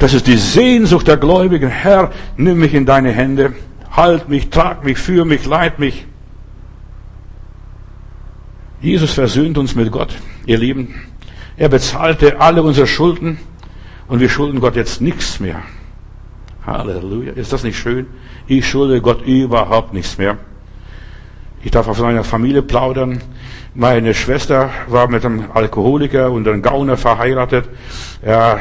das ist die Sehnsucht der Gläubigen. Herr, nimm mich in deine Hände, halt mich, trag mich, führ mich, leit mich. Jesus versöhnt uns mit Gott, ihr Lieben. Er bezahlte alle unsere Schulden und wir schulden Gott jetzt nichts mehr. Halleluja. Ist das nicht schön? Ich schulde Gott überhaupt nichts mehr. Ich darf auf meiner Familie plaudern. Meine Schwester war mit einem Alkoholiker und einem Gauner verheiratet. Ja,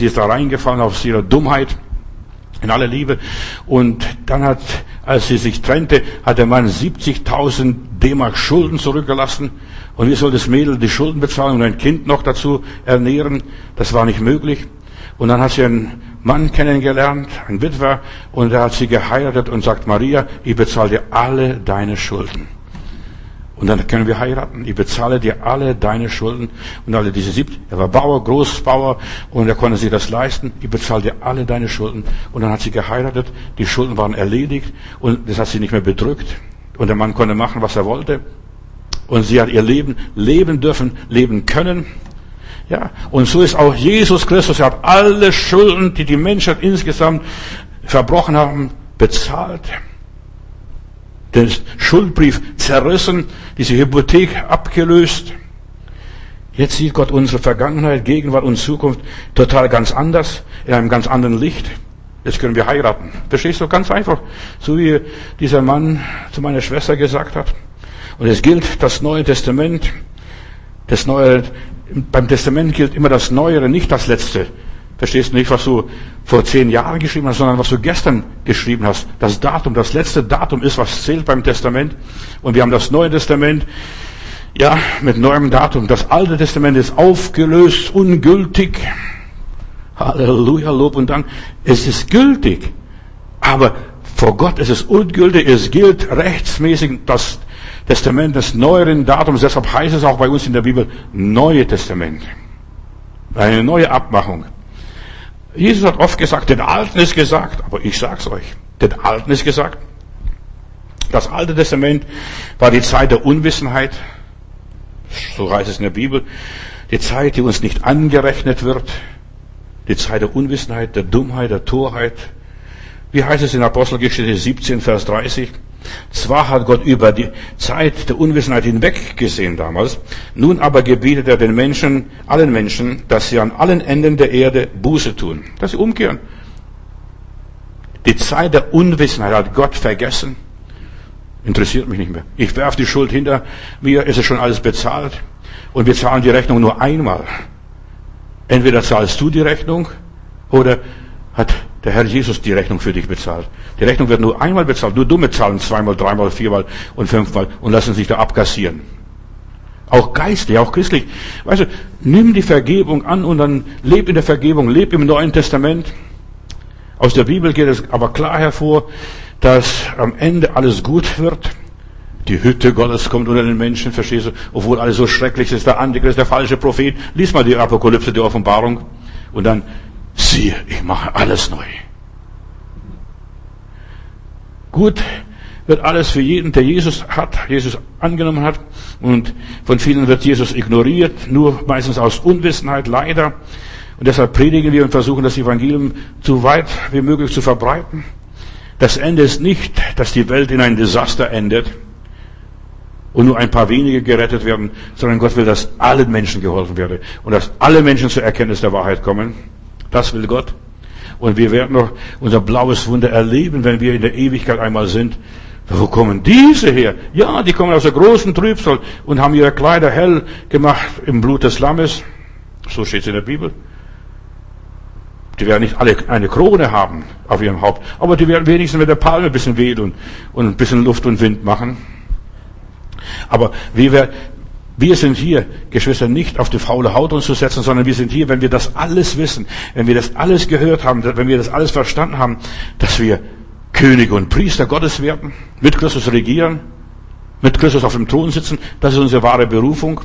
die ist da reingefallen auf ihre Dummheit in aller Liebe. Und dann hat, als sie sich trennte, hat der Mann 70.000 D-Mark Schulden zurückgelassen. Und wie soll das Mädel die Schulden bezahlen und ein Kind noch dazu ernähren? Das war nicht möglich. Und dann hat sie einen Mann kennengelernt, ein Witwer, und er hat sie geheiratet und sagt, Maria, ich bezahle dir alle deine Schulden. Und dann können wir heiraten. Ich bezahle dir alle deine Schulden und alle diese sieb. Er war Bauer, Großbauer und er konnte sich das leisten. Ich bezahle dir alle deine Schulden. Und dann hat sie geheiratet. Die Schulden waren erledigt und das hat sie nicht mehr bedrückt. Und der Mann konnte machen, was er wollte. Und sie hat ihr Leben leben dürfen, leben können. Ja, und so ist auch Jesus Christus. Er hat alle Schulden, die die Menschheit insgesamt verbrochen haben, bezahlt. Den Schuldbrief zerrissen, diese Hypothek abgelöst. Jetzt sieht Gott unsere Vergangenheit, Gegenwart und Zukunft total ganz anders, in einem ganz anderen Licht. Jetzt können wir heiraten. Verstehst du? Ganz einfach. So wie dieser Mann zu meiner Schwester gesagt hat. Und es gilt das Neue Testament. Das Neue beim Testament gilt immer das Neuere, nicht das Letzte. Verstehst du nicht, was du vor zehn Jahren geschrieben hast, sondern was du gestern geschrieben hast. Das Datum, das letzte Datum ist, was zählt beim Testament. Und wir haben das Neue Testament, ja, mit neuem Datum. Das Alte Testament ist aufgelöst, ungültig. Halleluja, Lob und Dank. Es ist gültig. Aber vor Gott ist es ungültig. Es gilt rechtsmäßig das Testament des neueren Datums. Deshalb heißt es auch bei uns in der Bibel Neue Testament. Eine neue Abmachung. Jesus hat oft gesagt, den Alten ist gesagt, aber ich sag's euch, den Alten ist gesagt. Das Alte Testament war die Zeit der Unwissenheit, so heißt es in der Bibel, die Zeit, die uns nicht angerechnet wird, die Zeit der Unwissenheit, der Dummheit, der Torheit. Wie heißt es in Apostelgeschichte 17, Vers 30? Zwar hat Gott über die Zeit der Unwissenheit hinweggesehen damals, nun aber gebietet er den Menschen, allen Menschen, dass sie an allen Enden der Erde Buße tun, dass sie umkehren. Die Zeit der Unwissenheit hat Gott vergessen. Interessiert mich nicht mehr. Ich werfe die Schuld hinter mir, ist es schon alles bezahlt. Und wir zahlen die Rechnung nur einmal. Entweder zahlst du die Rechnung oder hat der Herr Jesus die Rechnung für dich bezahlt. Die Rechnung wird nur einmal bezahlt. Nur dumme zahlen zweimal, dreimal, viermal und fünfmal und lassen sich da abkassieren. Auch geistlich, auch christlich. Weißt du, nimm die Vergebung an und dann leb in der Vergebung, leb im Neuen Testament. Aus der Bibel geht es aber klar hervor, dass am Ende alles gut wird. Die Hütte Gottes kommt unter den Menschen, verstehst du? Obwohl alles so schrecklich ist, der Antichrist, der falsche Prophet. Lies mal die Apokalypse, die Offenbarung. Und dann, siehe, ich mache alles neu. Gut wird alles für jeden, der Jesus hat, Jesus angenommen hat. Und von vielen wird Jesus ignoriert, nur meistens aus Unwissenheit, leider. Und deshalb predigen wir und versuchen das Evangelium so weit wie möglich zu verbreiten. Das Ende ist nicht, dass die Welt in ein Desaster endet und nur ein paar wenige gerettet werden, sondern Gott will, dass allen Menschen geholfen werde und dass alle Menschen zur Erkenntnis der Wahrheit kommen. Das will Gott. Und wir werden noch unser blaues Wunder erleben, wenn wir in der Ewigkeit einmal sind. Wo kommen diese her? Ja, die kommen aus der großen Trübsal und haben ihre Kleider hell gemacht im Blut des Lammes. So steht es in der Bibel. Die werden nicht alle eine Krone haben auf ihrem Haupt, aber die werden wenigstens mit der Palme ein bisschen wedeln und ein bisschen Luft und Wind machen. Aber wir, wir sind hier, Geschwister, nicht auf die faule Haut uns zu setzen, sondern wir sind hier, wenn wir das alles wissen, wenn wir das alles gehört haben, wenn wir das alles verstanden haben, dass wir Könige und Priester Gottes werden, mit Christus regieren, mit Christus auf dem Thron sitzen, das ist unsere wahre Berufung.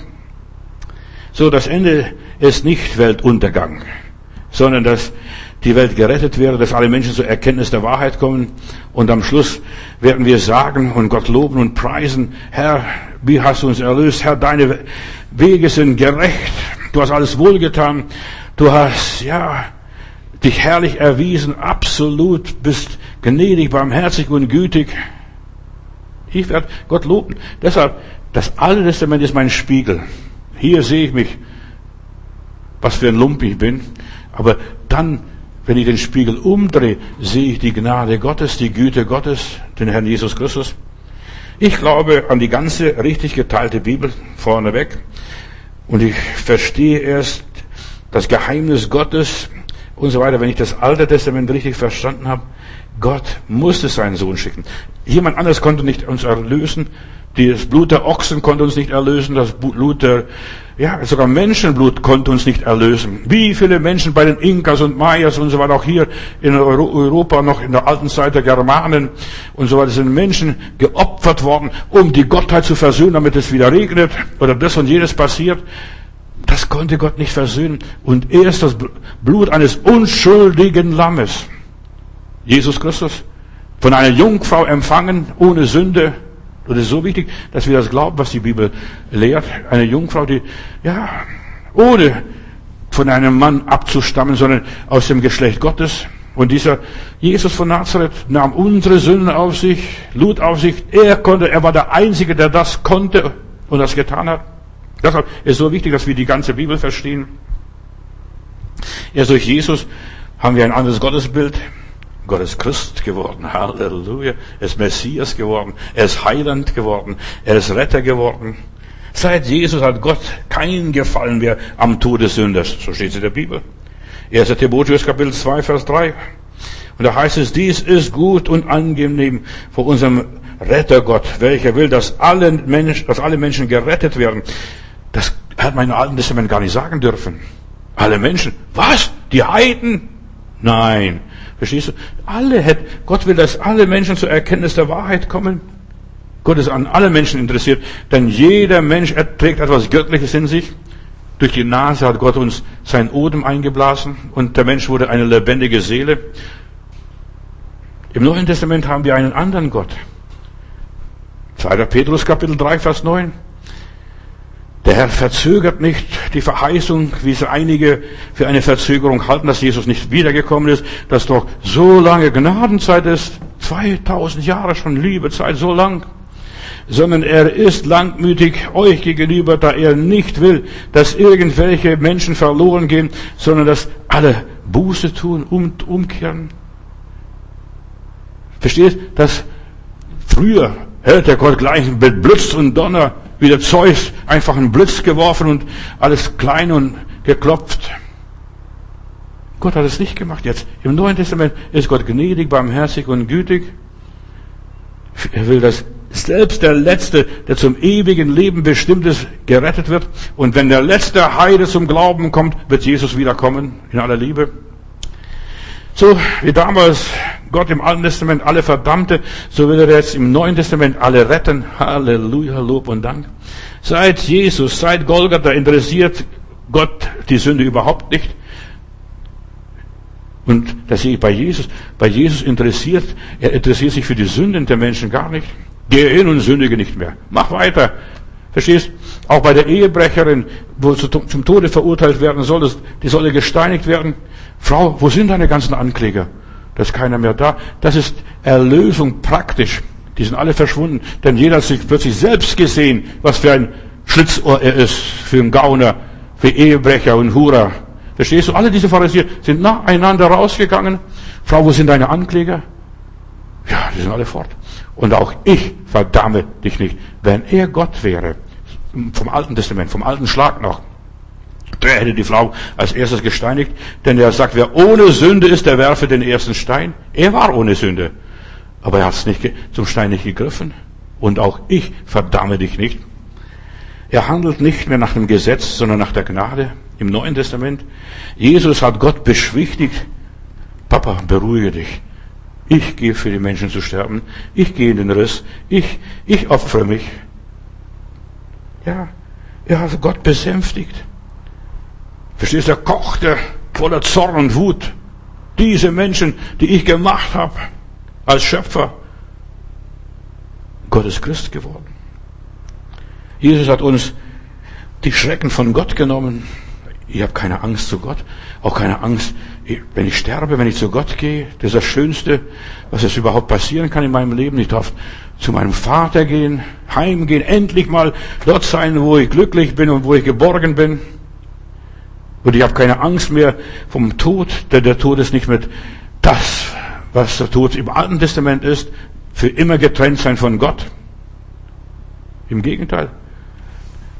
So, das Ende ist nicht Weltuntergang sondern dass die Welt gerettet wäre, dass alle Menschen zur Erkenntnis der Wahrheit kommen. Und am Schluss werden wir sagen und Gott loben und preisen, Herr, wie hast du uns erlöst? Herr, deine Wege sind gerecht. Du hast alles wohlgetan. Du hast, ja, dich herrlich erwiesen. Absolut bist gnädig, barmherzig und gütig. Ich werde Gott loben. Deshalb, das Alte Testament ist mein Spiegel. Hier sehe ich mich, was für ein Lump ich bin. Aber dann, wenn ich den Spiegel umdrehe, sehe ich die Gnade Gottes, die Güte Gottes, den Herrn Jesus Christus. Ich glaube an die ganze richtig geteilte Bibel vorneweg und ich verstehe erst das Geheimnis Gottes und so weiter, wenn ich das Alte Testament richtig verstanden habe. Gott musste seinen Sohn schicken. Jemand anderes konnte nicht uns erlösen. Das Blut der Ochsen konnte uns nicht erlösen. Das Blut der, ja, sogar Menschenblut konnte uns nicht erlösen. Wie viele Menschen bei den Inkas und Mayas und so weiter, auch hier in Europa, noch in der alten Zeit der Germanen und so weiter, sind Menschen geopfert worden, um die Gottheit zu versöhnen, damit es wieder regnet oder das und jenes passiert. Das konnte Gott nicht versöhnen. Und erst das Blut eines unschuldigen Lammes Jesus Christus, von einer Jungfrau empfangen, ohne Sünde. Und es ist so wichtig, dass wir das glauben, was die Bibel lehrt. Eine Jungfrau, die, ja, ohne von einem Mann abzustammen, sondern aus dem Geschlecht Gottes. Und dieser Jesus von Nazareth nahm unsere Sünden auf sich, lud auf sich. Er konnte, er war der Einzige, der das konnte und das getan hat. Deshalb ist es so wichtig, dass wir die ganze Bibel verstehen. Erst durch Jesus haben wir ein anderes Gottesbild. Gott ist Christ geworden. Halleluja. Er ist Messias geworden. Er ist Heiland geworden. Er ist Retter geworden. Seit Jesus hat Gott keinen Gefallen mehr am Tod des Sünders. So steht es in der Bibel. 1. Timotheus Kapitel 2, Vers 3. Und da heißt es, dies ist gut und angenehm vor unserem Rettergott, welcher will, dass alle Menschen, dass alle Menschen gerettet werden. Das hat man im Alten Testament gar nicht sagen dürfen. Alle Menschen. Was? Die Heiden? Nein. Verstehst du? Alle hätten, Gott will, dass alle Menschen zur Erkenntnis der Wahrheit kommen. Gott ist an alle Menschen interessiert, denn jeder Mensch trägt etwas Göttliches in sich. Durch die Nase hat Gott uns sein Odem eingeblasen und der Mensch wurde eine lebendige Seele. Im Neuen Testament haben wir einen anderen Gott. 2. Petrus Kapitel 3, Vers 9. Der Herr verzögert nicht die Verheißung, wie es einige für eine Verzögerung halten, dass Jesus nicht wiedergekommen ist, dass doch so lange Gnadenzeit ist, 2000 Jahre schon Liebezeit, so lang. Sondern er ist langmütig euch gegenüber, da er nicht will, dass irgendwelche Menschen verloren gehen, sondern dass alle Buße tun und umkehren. Versteht, dass früher hört der Gott gleich mit Blitz und Donner wie der Zeus einfach einen Blitz geworfen und alles klein und geklopft. Gott hat es nicht gemacht. Jetzt im Neuen Testament ist Gott gnädig, barmherzig und gütig. Er will, dass selbst der Letzte, der zum ewigen Leben bestimmt ist, gerettet wird. Und wenn der letzte Heide zum Glauben kommt, wird Jesus wiederkommen in aller Liebe. So wie damals Gott im Alten Testament alle verdammte, so will er jetzt im Neuen Testament alle retten. Halleluja, Lob und Dank. Seit Jesus, seit Golgatha interessiert Gott die Sünde überhaupt nicht. Und das sehe ich bei Jesus. Bei Jesus interessiert, er interessiert sich für die Sünden der Menschen gar nicht. Gehe hin und sündige nicht mehr. Mach weiter. Verstehst? Auch bei der Ehebrecherin, wo sie zum Tode verurteilt werden soll, die solle gesteinigt werden. Frau, wo sind deine ganzen Ankläger? Da ist keiner mehr da. Das ist Erlösung praktisch. Die sind alle verschwunden. Denn jeder hat sich plötzlich selbst gesehen, was für ein Schlitzohr er ist, für ein Gauner, für Ehebrecher und Hura. Verstehst du? Alle diese Pharisäer sind nacheinander rausgegangen. Frau, wo sind deine Ankläger? Ja, die sind alle fort. Und auch ich verdamme dich nicht. Wenn er Gott wäre, vom Alten Testament, vom alten Schlag noch, der hätte die Frau als erstes gesteinigt, denn er sagt, wer ohne Sünde ist, der werfe den ersten Stein. Er war ohne Sünde. Aber er hat es nicht zum Stein nicht gegriffen. Und auch ich verdamme dich nicht. Er handelt nicht mehr nach dem Gesetz, sondern nach der Gnade im Neuen Testament. Jesus hat Gott beschwichtigt. Papa, beruhige dich. Ich gehe für die Menschen zu sterben. Ich gehe in den Riss. Ich, ich opfere mich. Ja, er hat Gott besänftigt. Verstehst du, er kochte voller Zorn und Wut. Diese Menschen, die ich gemacht habe als Schöpfer. Gott ist Christ geworden. Jesus hat uns die Schrecken von Gott genommen. Ich habe keine Angst zu Gott, auch keine Angst, wenn ich sterbe, wenn ich zu Gott gehe. Das ist das Schönste, was es überhaupt passieren kann in meinem Leben. Ich darf zu meinem Vater gehen, heimgehen, endlich mal dort sein, wo ich glücklich bin und wo ich geborgen bin. Und ich habe keine Angst mehr vom Tod, denn der Tod ist nicht mit das, was der Tod im Alten Testament ist, für immer getrennt sein von Gott. Im Gegenteil.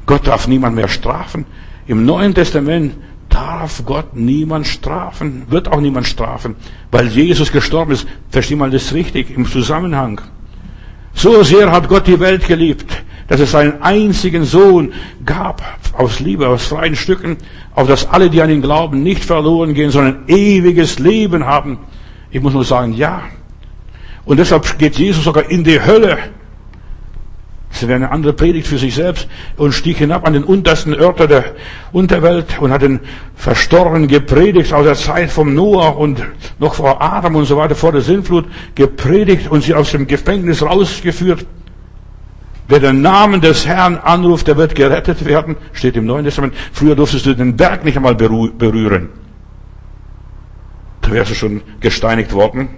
Gott darf niemand mehr strafen. Im Neuen Testament darf Gott niemand strafen, wird auch niemand strafen, weil Jesus gestorben ist. Versteh mal das richtig im Zusammenhang. So sehr hat Gott die Welt geliebt, dass es seinen einzigen Sohn gab, aus Liebe, aus freien Stücken, auf dass alle, die an ihn glauben, nicht verloren gehen, sondern ewiges Leben haben. Ich muss nur sagen, ja. Und deshalb geht Jesus sogar in die Hölle. Das wäre eine andere Predigt für sich selbst und stieg hinab an den untersten Örter der Unterwelt und hat den Verstorbenen gepredigt aus der Zeit vom Noah und noch vor Adam und so weiter, vor der Sintflut gepredigt und sie aus dem Gefängnis rausgeführt. Wer den Namen des Herrn anruft, der wird gerettet werden, steht im Neuen Testament. Früher durftest du den Berg nicht einmal berühren. Da wärst du schon gesteinigt worden.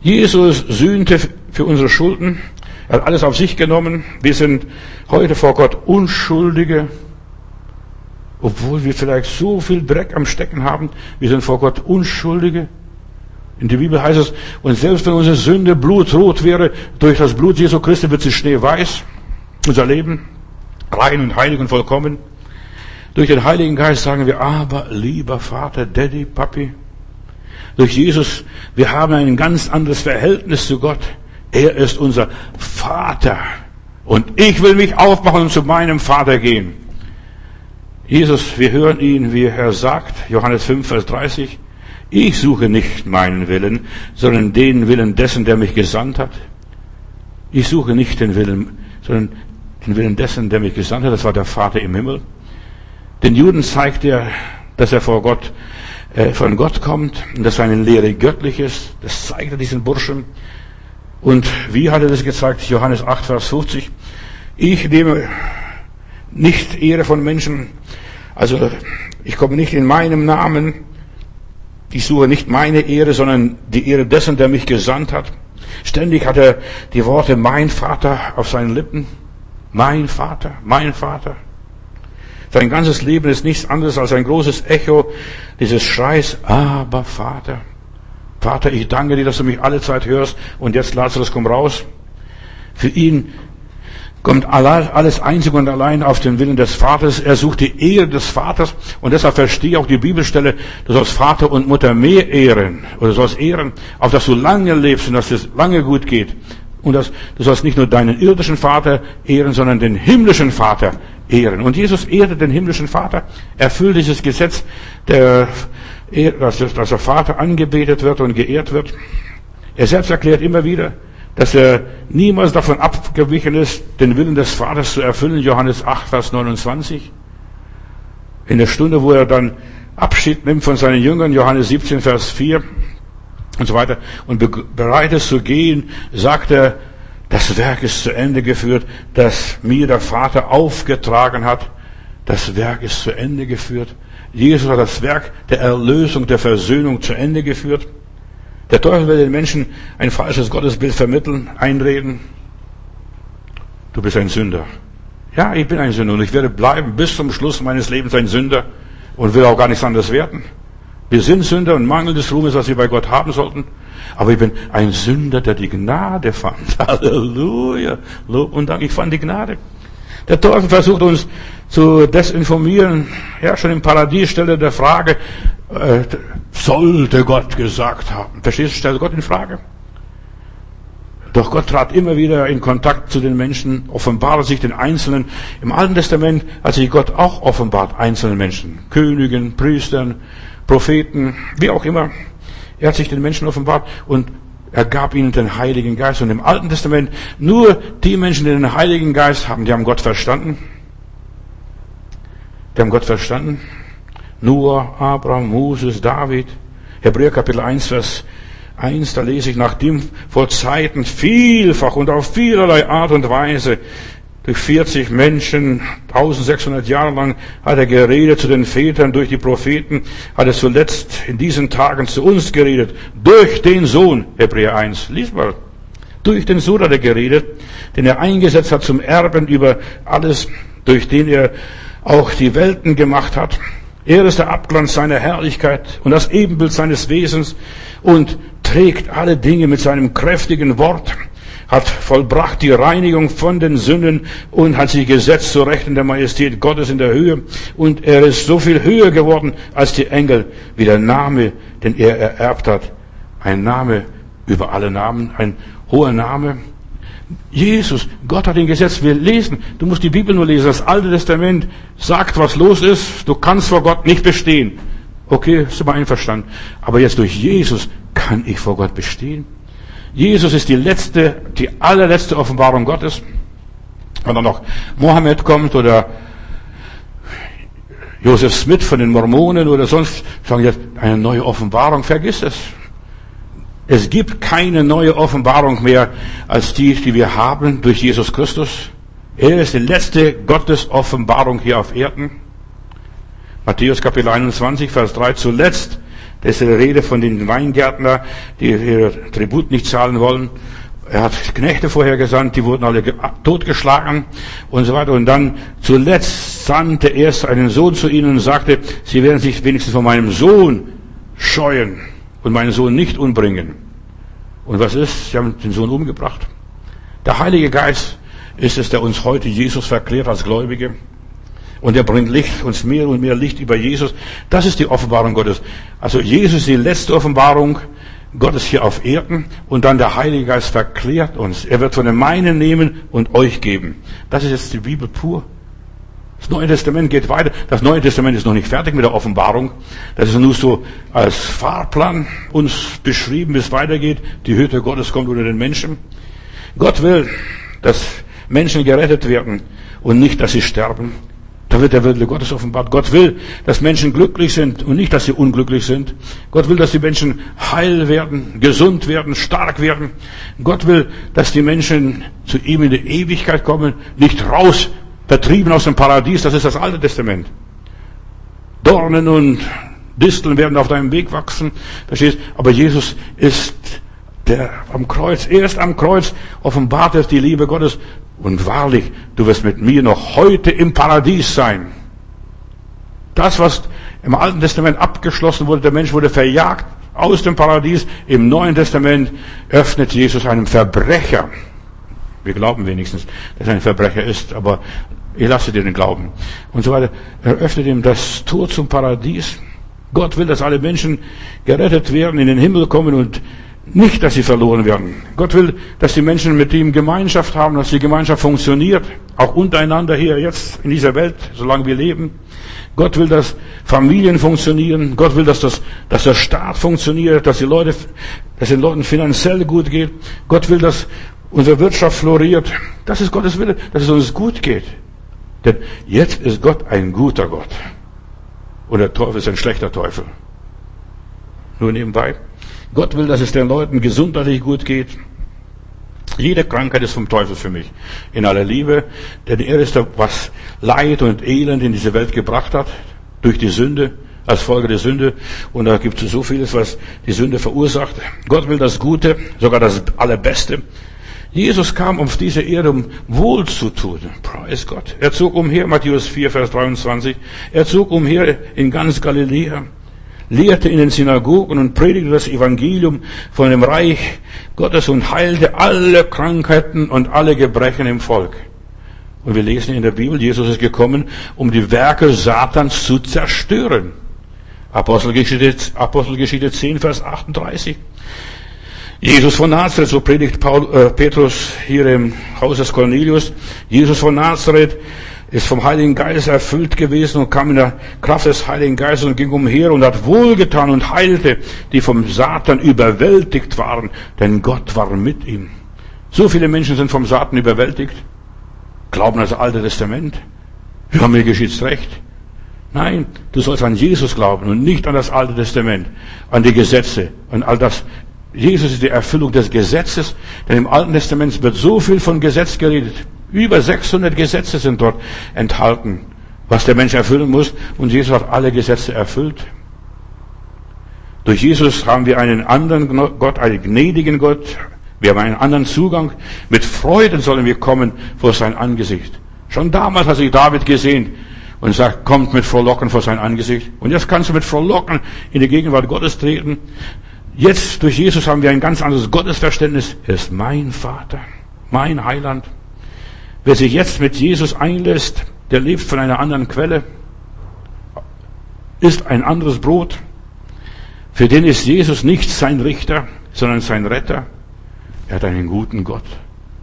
Jesus sühnte für unsere Schulden. Er hat alles auf sich genommen. Wir sind heute vor Gott Unschuldige. Obwohl wir vielleicht so viel Dreck am Stecken haben. Wir sind vor Gott Unschuldige. In der Bibel heißt es, und selbst wenn unsere Sünde blutrot wäre, durch das Blut Jesu Christi wird sie schneeweiß. Unser Leben rein und heilig und vollkommen. Durch den Heiligen Geist sagen wir, aber lieber Vater, Daddy, Papi. Durch Jesus, wir haben ein ganz anderes Verhältnis zu Gott. Er ist unser Vater. Und ich will mich aufmachen und zu meinem Vater gehen. Jesus, wir hören ihn, wie er sagt, Johannes 5, Vers 30, ich suche nicht meinen Willen, sondern den Willen dessen, der mich gesandt hat. Ich suche nicht den Willen, sondern den Willen dessen, der mich gesandt hat. Das war der Vater im Himmel. Den Juden zeigt er, dass er vor Gott, äh, von Gott kommt und dass seine Lehre göttlich ist. Das zeigt er diesen Burschen. Und wie hat er das gezeigt? Johannes 8, Vers 50. Ich nehme nicht Ehre von Menschen. Also, ich komme nicht in meinem Namen, ich suche nicht meine Ehre, sondern die Ehre dessen, der mich gesandt hat. Ständig hat er die Worte mein Vater auf seinen Lippen. Mein Vater, mein Vater. Sein ganzes Leben ist nichts anderes als ein großes Echo dieses Schreis, aber Vater. Vater, ich danke dir, dass du mich alle Zeit hörst und jetzt Lazarus komm raus. Für ihn kommt alles einzig und allein auf den Willen des Vaters. Er sucht die Ehre des Vaters und deshalb verstehe ich auch die Bibelstelle, du sollst Vater und Mutter mehr ehren oder du sollst ehren, auf dass du lange lebst und dass es lange gut geht. Und dass, du sollst nicht nur deinen irdischen Vater ehren, sondern den himmlischen Vater ehren. Und Jesus ehrte den himmlischen Vater, erfüllt dieses Gesetz, der, dass, dass der Vater angebetet wird und geehrt wird. Er selbst erklärt immer wieder, dass er niemals davon abgewichen ist, den Willen des Vaters zu erfüllen. Johannes 8, Vers 29. In der Stunde, wo er dann Abschied nimmt von seinen Jüngern, Johannes 17, Vers 4 und so weiter, und bereit ist zu gehen, sagt er, das Werk ist zu Ende geführt, das mir der Vater aufgetragen hat. Das Werk ist zu Ende geführt. Jesus hat das Werk der Erlösung, der Versöhnung zu Ende geführt. Der Teufel will den Menschen ein falsches Gottesbild vermitteln, einreden. Du bist ein Sünder. Ja, ich bin ein Sünder und ich werde bleiben bis zum Schluss meines Lebens ein Sünder und will auch gar nichts anderes werden. Wir sind Sünder und Mangel des Ruhmes, was wir bei Gott haben sollten. Aber ich bin ein Sünder, der die Gnade fand. Halleluja. Lob und Dank. Ich fand die Gnade. Der Teufel versucht uns zu desinformieren. Ja, schon im Paradies stellte der Frage, äh, sollte Gott gesagt haben. Verstehst du, stellt Gott in Frage. Doch Gott trat immer wieder in Kontakt zu den Menschen, offenbarte sich den Einzelnen. Im Alten Testament hat sich Gott auch offenbart einzelnen Menschen. Königen, Priestern, Propheten, wie auch immer. Er hat sich den Menschen offenbart und er gab ihnen den Heiligen Geist. Und im Alten Testament nur die Menschen, die den Heiligen Geist haben, die haben Gott verstanden. Die haben Gott verstanden. Noah, Abraham, Moses, David. Hebräer Kapitel 1, Vers 1, da lese ich, nachdem vor Zeiten vielfach und auf vielerlei Art und Weise durch 40 Menschen, 1600 Jahre lang hat er geredet zu den Vätern durch die Propheten, hat er zuletzt in diesen Tagen zu uns geredet, durch den Sohn, Hebräer 1, lies mal. Durch den Sohn hat er geredet, den er eingesetzt hat zum Erben über alles, durch den er auch die Welten gemacht hat. Er ist der Abglanz seiner Herrlichkeit und das Ebenbild seines Wesens und trägt alle Dinge mit seinem kräftigen Wort, hat vollbracht die Reinigung von den Sünden und hat sich gesetzt zu Rechten der Majestät Gottes in der Höhe. Und er ist so viel höher geworden als die Engel, wie der Name, den er ererbt hat. Ein Name über alle Namen, ein hoher Name. Jesus, Gott hat ihn gesetzt. Wir lesen, du musst die Bibel nur lesen. Das Alte Testament sagt, was los ist. Du kannst vor Gott nicht bestehen. Okay, sind wir einverstanden. Aber jetzt durch Jesus kann ich vor Gott bestehen. Jesus ist die letzte, die allerletzte Offenbarung Gottes. Wenn dann noch Mohammed kommt oder Joseph Smith von den Mormonen oder sonst, sagen jetzt eine neue Offenbarung, vergiss es. Es gibt keine neue Offenbarung mehr als die, die wir haben durch Jesus Christus. Er ist die letzte Gottes Offenbarung hier auf Erden. Matthäus Kapitel 21, Vers 3. Zuletzt, das ist die Rede von den Weingärtner, die ihr Tribut nicht zahlen wollen. Er hat Knechte vorher gesandt, die wurden alle totgeschlagen und so weiter. Und dann zuletzt sandte er einen Sohn zu ihnen und sagte, sie werden sich wenigstens von meinem Sohn scheuen und meinen Sohn nicht umbringen. Und was ist? Sie haben den Sohn umgebracht. Der Heilige Geist ist es, der uns heute Jesus verklärt als Gläubige. Und er bringt Licht, uns mehr und mehr Licht über Jesus. Das ist die Offenbarung Gottes. Also Jesus ist die letzte Offenbarung Gottes hier auf Erden und dann der Heilige Geist verklärt uns. Er wird von den meinen nehmen und euch geben. Das ist jetzt die Bibel pur. Das Neue Testament geht weiter. Das Neue Testament ist noch nicht fertig mit der Offenbarung. Das ist nur so als Fahrplan uns beschrieben, wie es weitergeht. Die Hütte Gottes kommt unter den Menschen. Gott will, dass Menschen gerettet werden und nicht, dass sie sterben. Da wird der Wille Gottes offenbart. Gott will, dass Menschen glücklich sind und nicht, dass sie unglücklich sind. Gott will, dass die Menschen heil werden, gesund werden, stark werden. Gott will, dass die Menschen zu ihm in die Ewigkeit kommen, nicht raus vertrieben aus dem Paradies, das ist das Alte Testament. Dornen und Disteln werden auf deinem Weg wachsen, verstehst? Aber Jesus ist der am Kreuz, erst am Kreuz offenbart es die Liebe Gottes. Und wahrlich, du wirst mit mir noch heute im Paradies sein. Das, was im Alten Testament abgeschlossen wurde, der Mensch wurde verjagt aus dem Paradies. Im Neuen Testament öffnet Jesus einem Verbrecher Wir glauben wenigstens, dass er ein Verbrecher ist, aber ich lasse dir den Glauben. Und so weiter. Er öffnet ihm das Tor zum Paradies. Gott will, dass alle Menschen gerettet werden, in den Himmel kommen und nicht, dass sie verloren werden. Gott will, dass die Menschen mit ihm Gemeinschaft haben, dass die Gemeinschaft funktioniert, auch untereinander hier jetzt in dieser Welt, solange wir leben. Gott will, dass Familien funktionieren. Gott will, dass, das, dass der Staat funktioniert, dass die Leute, dass den Leuten finanziell gut geht. Gott will, dass unsere Wirtschaft floriert. Das ist Gottes Wille, dass es uns gut geht. Denn jetzt ist Gott ein guter Gott. Und der Teufel ist ein schlechter Teufel. Nur nebenbei. Gott will, dass es den Leuten gesundheitlich gut geht. Jede Krankheit ist vom Teufel für mich. In aller Liebe. Denn er ist der, was Leid und Elend in diese Welt gebracht hat. Durch die Sünde. Als Folge der Sünde. Und da gibt es so vieles, was die Sünde verursacht. Gott will das Gute, sogar das Allerbeste. Jesus kam auf diese Erde, um wohl zu tun. Preis Gott. Er zog umher, Matthäus 4, Vers 23. Er zog umher in ganz Galiläa, lehrte in den Synagogen und predigte das Evangelium von dem Reich Gottes und heilte alle Krankheiten und alle Gebrechen im Volk. Und wir lesen in der Bibel, Jesus ist gekommen, um die Werke Satans zu zerstören. Apostelgeschichte, Apostelgeschichte 10, Vers 38. Jesus von Nazareth, so predigt Paul, äh, Petrus hier im Haus des Cornelius. Jesus von Nazareth ist vom Heiligen Geist erfüllt gewesen und kam in der Kraft des Heiligen Geistes und ging umher und hat wohlgetan und heilte, die vom Satan überwältigt waren, denn Gott war mit ihm. So viele Menschen sind vom Satan überwältigt, glauben das Alte Testament. Ja, mir geschieht's recht. Nein, du sollst an Jesus glauben und nicht an das Alte Testament, an die Gesetze, und all das, Jesus ist die Erfüllung des Gesetzes, denn im Alten Testament wird so viel von Gesetz geredet. Über 600 Gesetze sind dort enthalten, was der Mensch erfüllen muss. Und Jesus hat alle Gesetze erfüllt. Durch Jesus haben wir einen anderen Gott, einen gnädigen Gott. Wir haben einen anderen Zugang. Mit Freuden sollen wir kommen vor sein Angesicht. Schon damals hat sich David gesehen und sagt, kommt mit Frohlocken vor sein Angesicht. Und jetzt kannst du mit Frohlocken in die Gegenwart Gottes treten. Jetzt durch Jesus haben wir ein ganz anderes Gottesverständnis. Er ist mein Vater, mein Heiland. Wer sich jetzt mit Jesus einlässt, der lebt von einer anderen Quelle, isst ein anderes Brot. Für den ist Jesus nicht sein Richter, sondern sein Retter. Er hat einen guten Gott,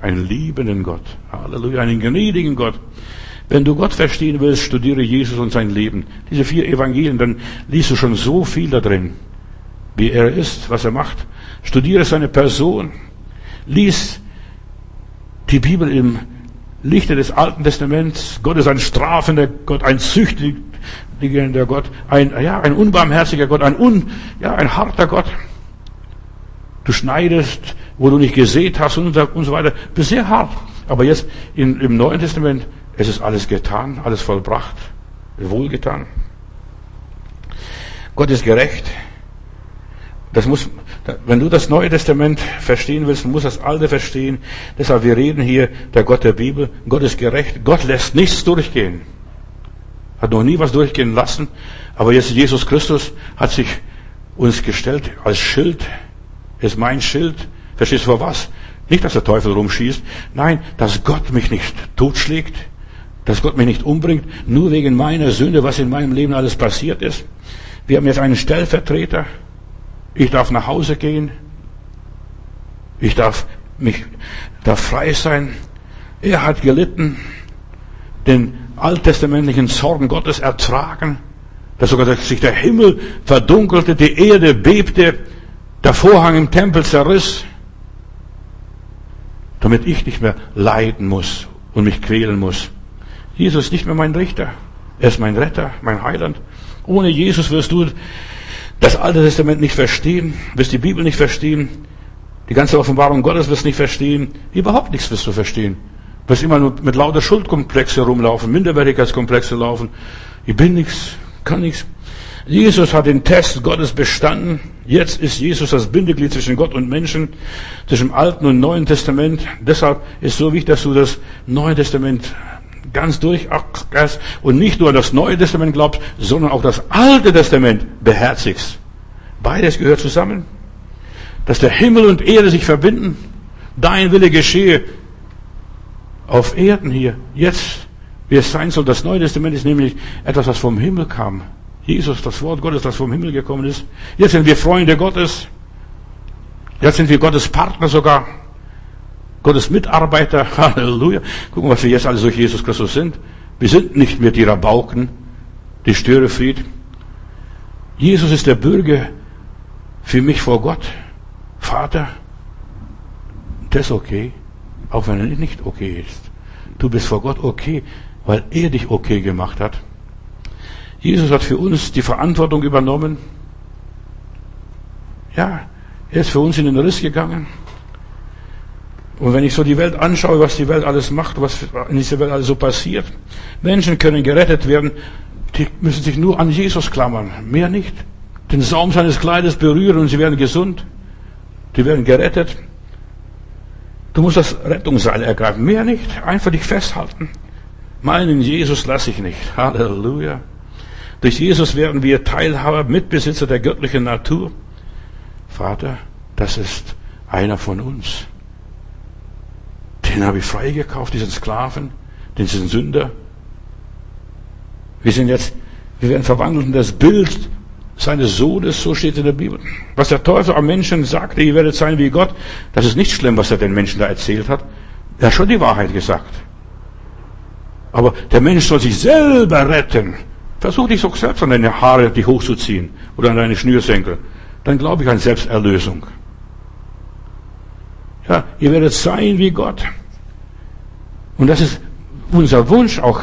einen liebenden Gott. Halleluja, einen gnädigen Gott. Wenn du Gott verstehen willst, studiere Jesus und sein Leben. Diese vier Evangelien, dann liest du schon so viel da drin wie er ist, was er macht. Studiere seine Person. Lies die Bibel im Lichte des Alten Testaments. Gott ist ein strafender Gott, ein züchtigender Gott, ein, ja, ein unbarmherziger Gott, ein un, ja, ein harter Gott. Du schneidest, wo du nicht gesät hast und, so weiter. Bist sehr hart. Aber jetzt in, im Neuen Testament, es ist alles getan, alles vollbracht, wohlgetan. Gott ist gerecht. Das muss, wenn du das Neue Testament verstehen willst, musst du das Alte verstehen. Deshalb, wir reden hier, der Gott der Bibel. Gott ist gerecht. Gott lässt nichts durchgehen. Hat noch nie was durchgehen lassen. Aber jetzt Jesus Christus hat sich uns gestellt als Schild. Ist mein Schild. Verstehst du vor was? Nicht, dass der Teufel rumschießt. Nein, dass Gott mich nicht totschlägt. Dass Gott mich nicht umbringt. Nur wegen meiner Sünde, was in meinem Leben alles passiert ist. Wir haben jetzt einen Stellvertreter. Ich darf nach Hause gehen. Ich darf mich, darf frei sein. Er hat gelitten, den alttestamentlichen Sorgen Gottes ertragen, dass sogar sich der Himmel verdunkelte, die Erde bebte, der Vorhang im Tempel zerriss, damit ich nicht mehr leiden muss und mich quälen muss. Jesus ist nicht mehr mein Richter. Er ist mein Retter, mein Heiland. Ohne Jesus wirst du das Alte Testament nicht verstehen, wirst die Bibel nicht verstehen, die ganze Offenbarung Gottes wirst nicht verstehen, überhaupt nichts wirst du verstehen. Du wirst immer nur mit lauter Schuldkomplexe rumlaufen, Minderwertigkeitskomplexe laufen. Ich bin nichts, kann nichts. Jesus hat den Test Gottes bestanden. Jetzt ist Jesus das Bindeglied zwischen Gott und Menschen, zwischen dem Alten und Neuen Testament. Deshalb ist so wichtig, dass du das Neue Testament ganz durchackerst und nicht nur das Neue Testament glaubst, sondern auch das Alte Testament beherzigst. Beides gehört zusammen. Dass der Himmel und Erde sich verbinden. Dein Wille geschehe auf Erden hier, jetzt, wie es sein soll. Das Neue Testament ist nämlich etwas, was vom Himmel kam. Jesus, das Wort Gottes, das vom Himmel gekommen ist. Jetzt sind wir Freunde Gottes. Jetzt sind wir Gottes Partner sogar. Gottes Mitarbeiter. Halleluja. Gucken, was wir jetzt alles durch Jesus Christus sind. Wir sind nicht mehr die Rabauken, die Störefried. Jesus ist der Bürger für mich vor Gott. Vater, das ist okay, auch wenn er nicht okay ist. Du bist vor Gott okay, weil er dich okay gemacht hat. Jesus hat für uns die Verantwortung übernommen. Ja, er ist für uns in den Riss gegangen. Und wenn ich so die Welt anschaue, was die Welt alles macht, was in dieser Welt alles so passiert, Menschen können gerettet werden, die müssen sich nur an Jesus klammern, mehr nicht. Den Saum seines Kleides berühren und sie werden gesund. Die werden gerettet. Du musst das Rettungsseil ergreifen, mehr nicht. Einfach dich festhalten. Meinen Jesus lasse ich nicht. Halleluja. Durch Jesus werden wir Teilhaber, Mitbesitzer der göttlichen Natur. Vater, das ist einer von uns. Den habe ich freigekauft, diesen Sklaven, diesen Sünder. Wir sind jetzt, wir werden verwandelt in das Bild seines Sohnes, so steht in der Bibel. Was der Teufel am Menschen sagte, ihr werdet sein wie Gott, das ist nicht schlimm, was er den Menschen da erzählt hat. Er hat schon die Wahrheit gesagt. Aber der Mensch soll sich selber retten. Versuch dich doch selbst an deine Haare die hochzuziehen oder an deine Schnürsenkel. Dann glaube ich an Selbsterlösung. Ja, ihr werdet sein wie Gott. Und das ist unser Wunsch auch.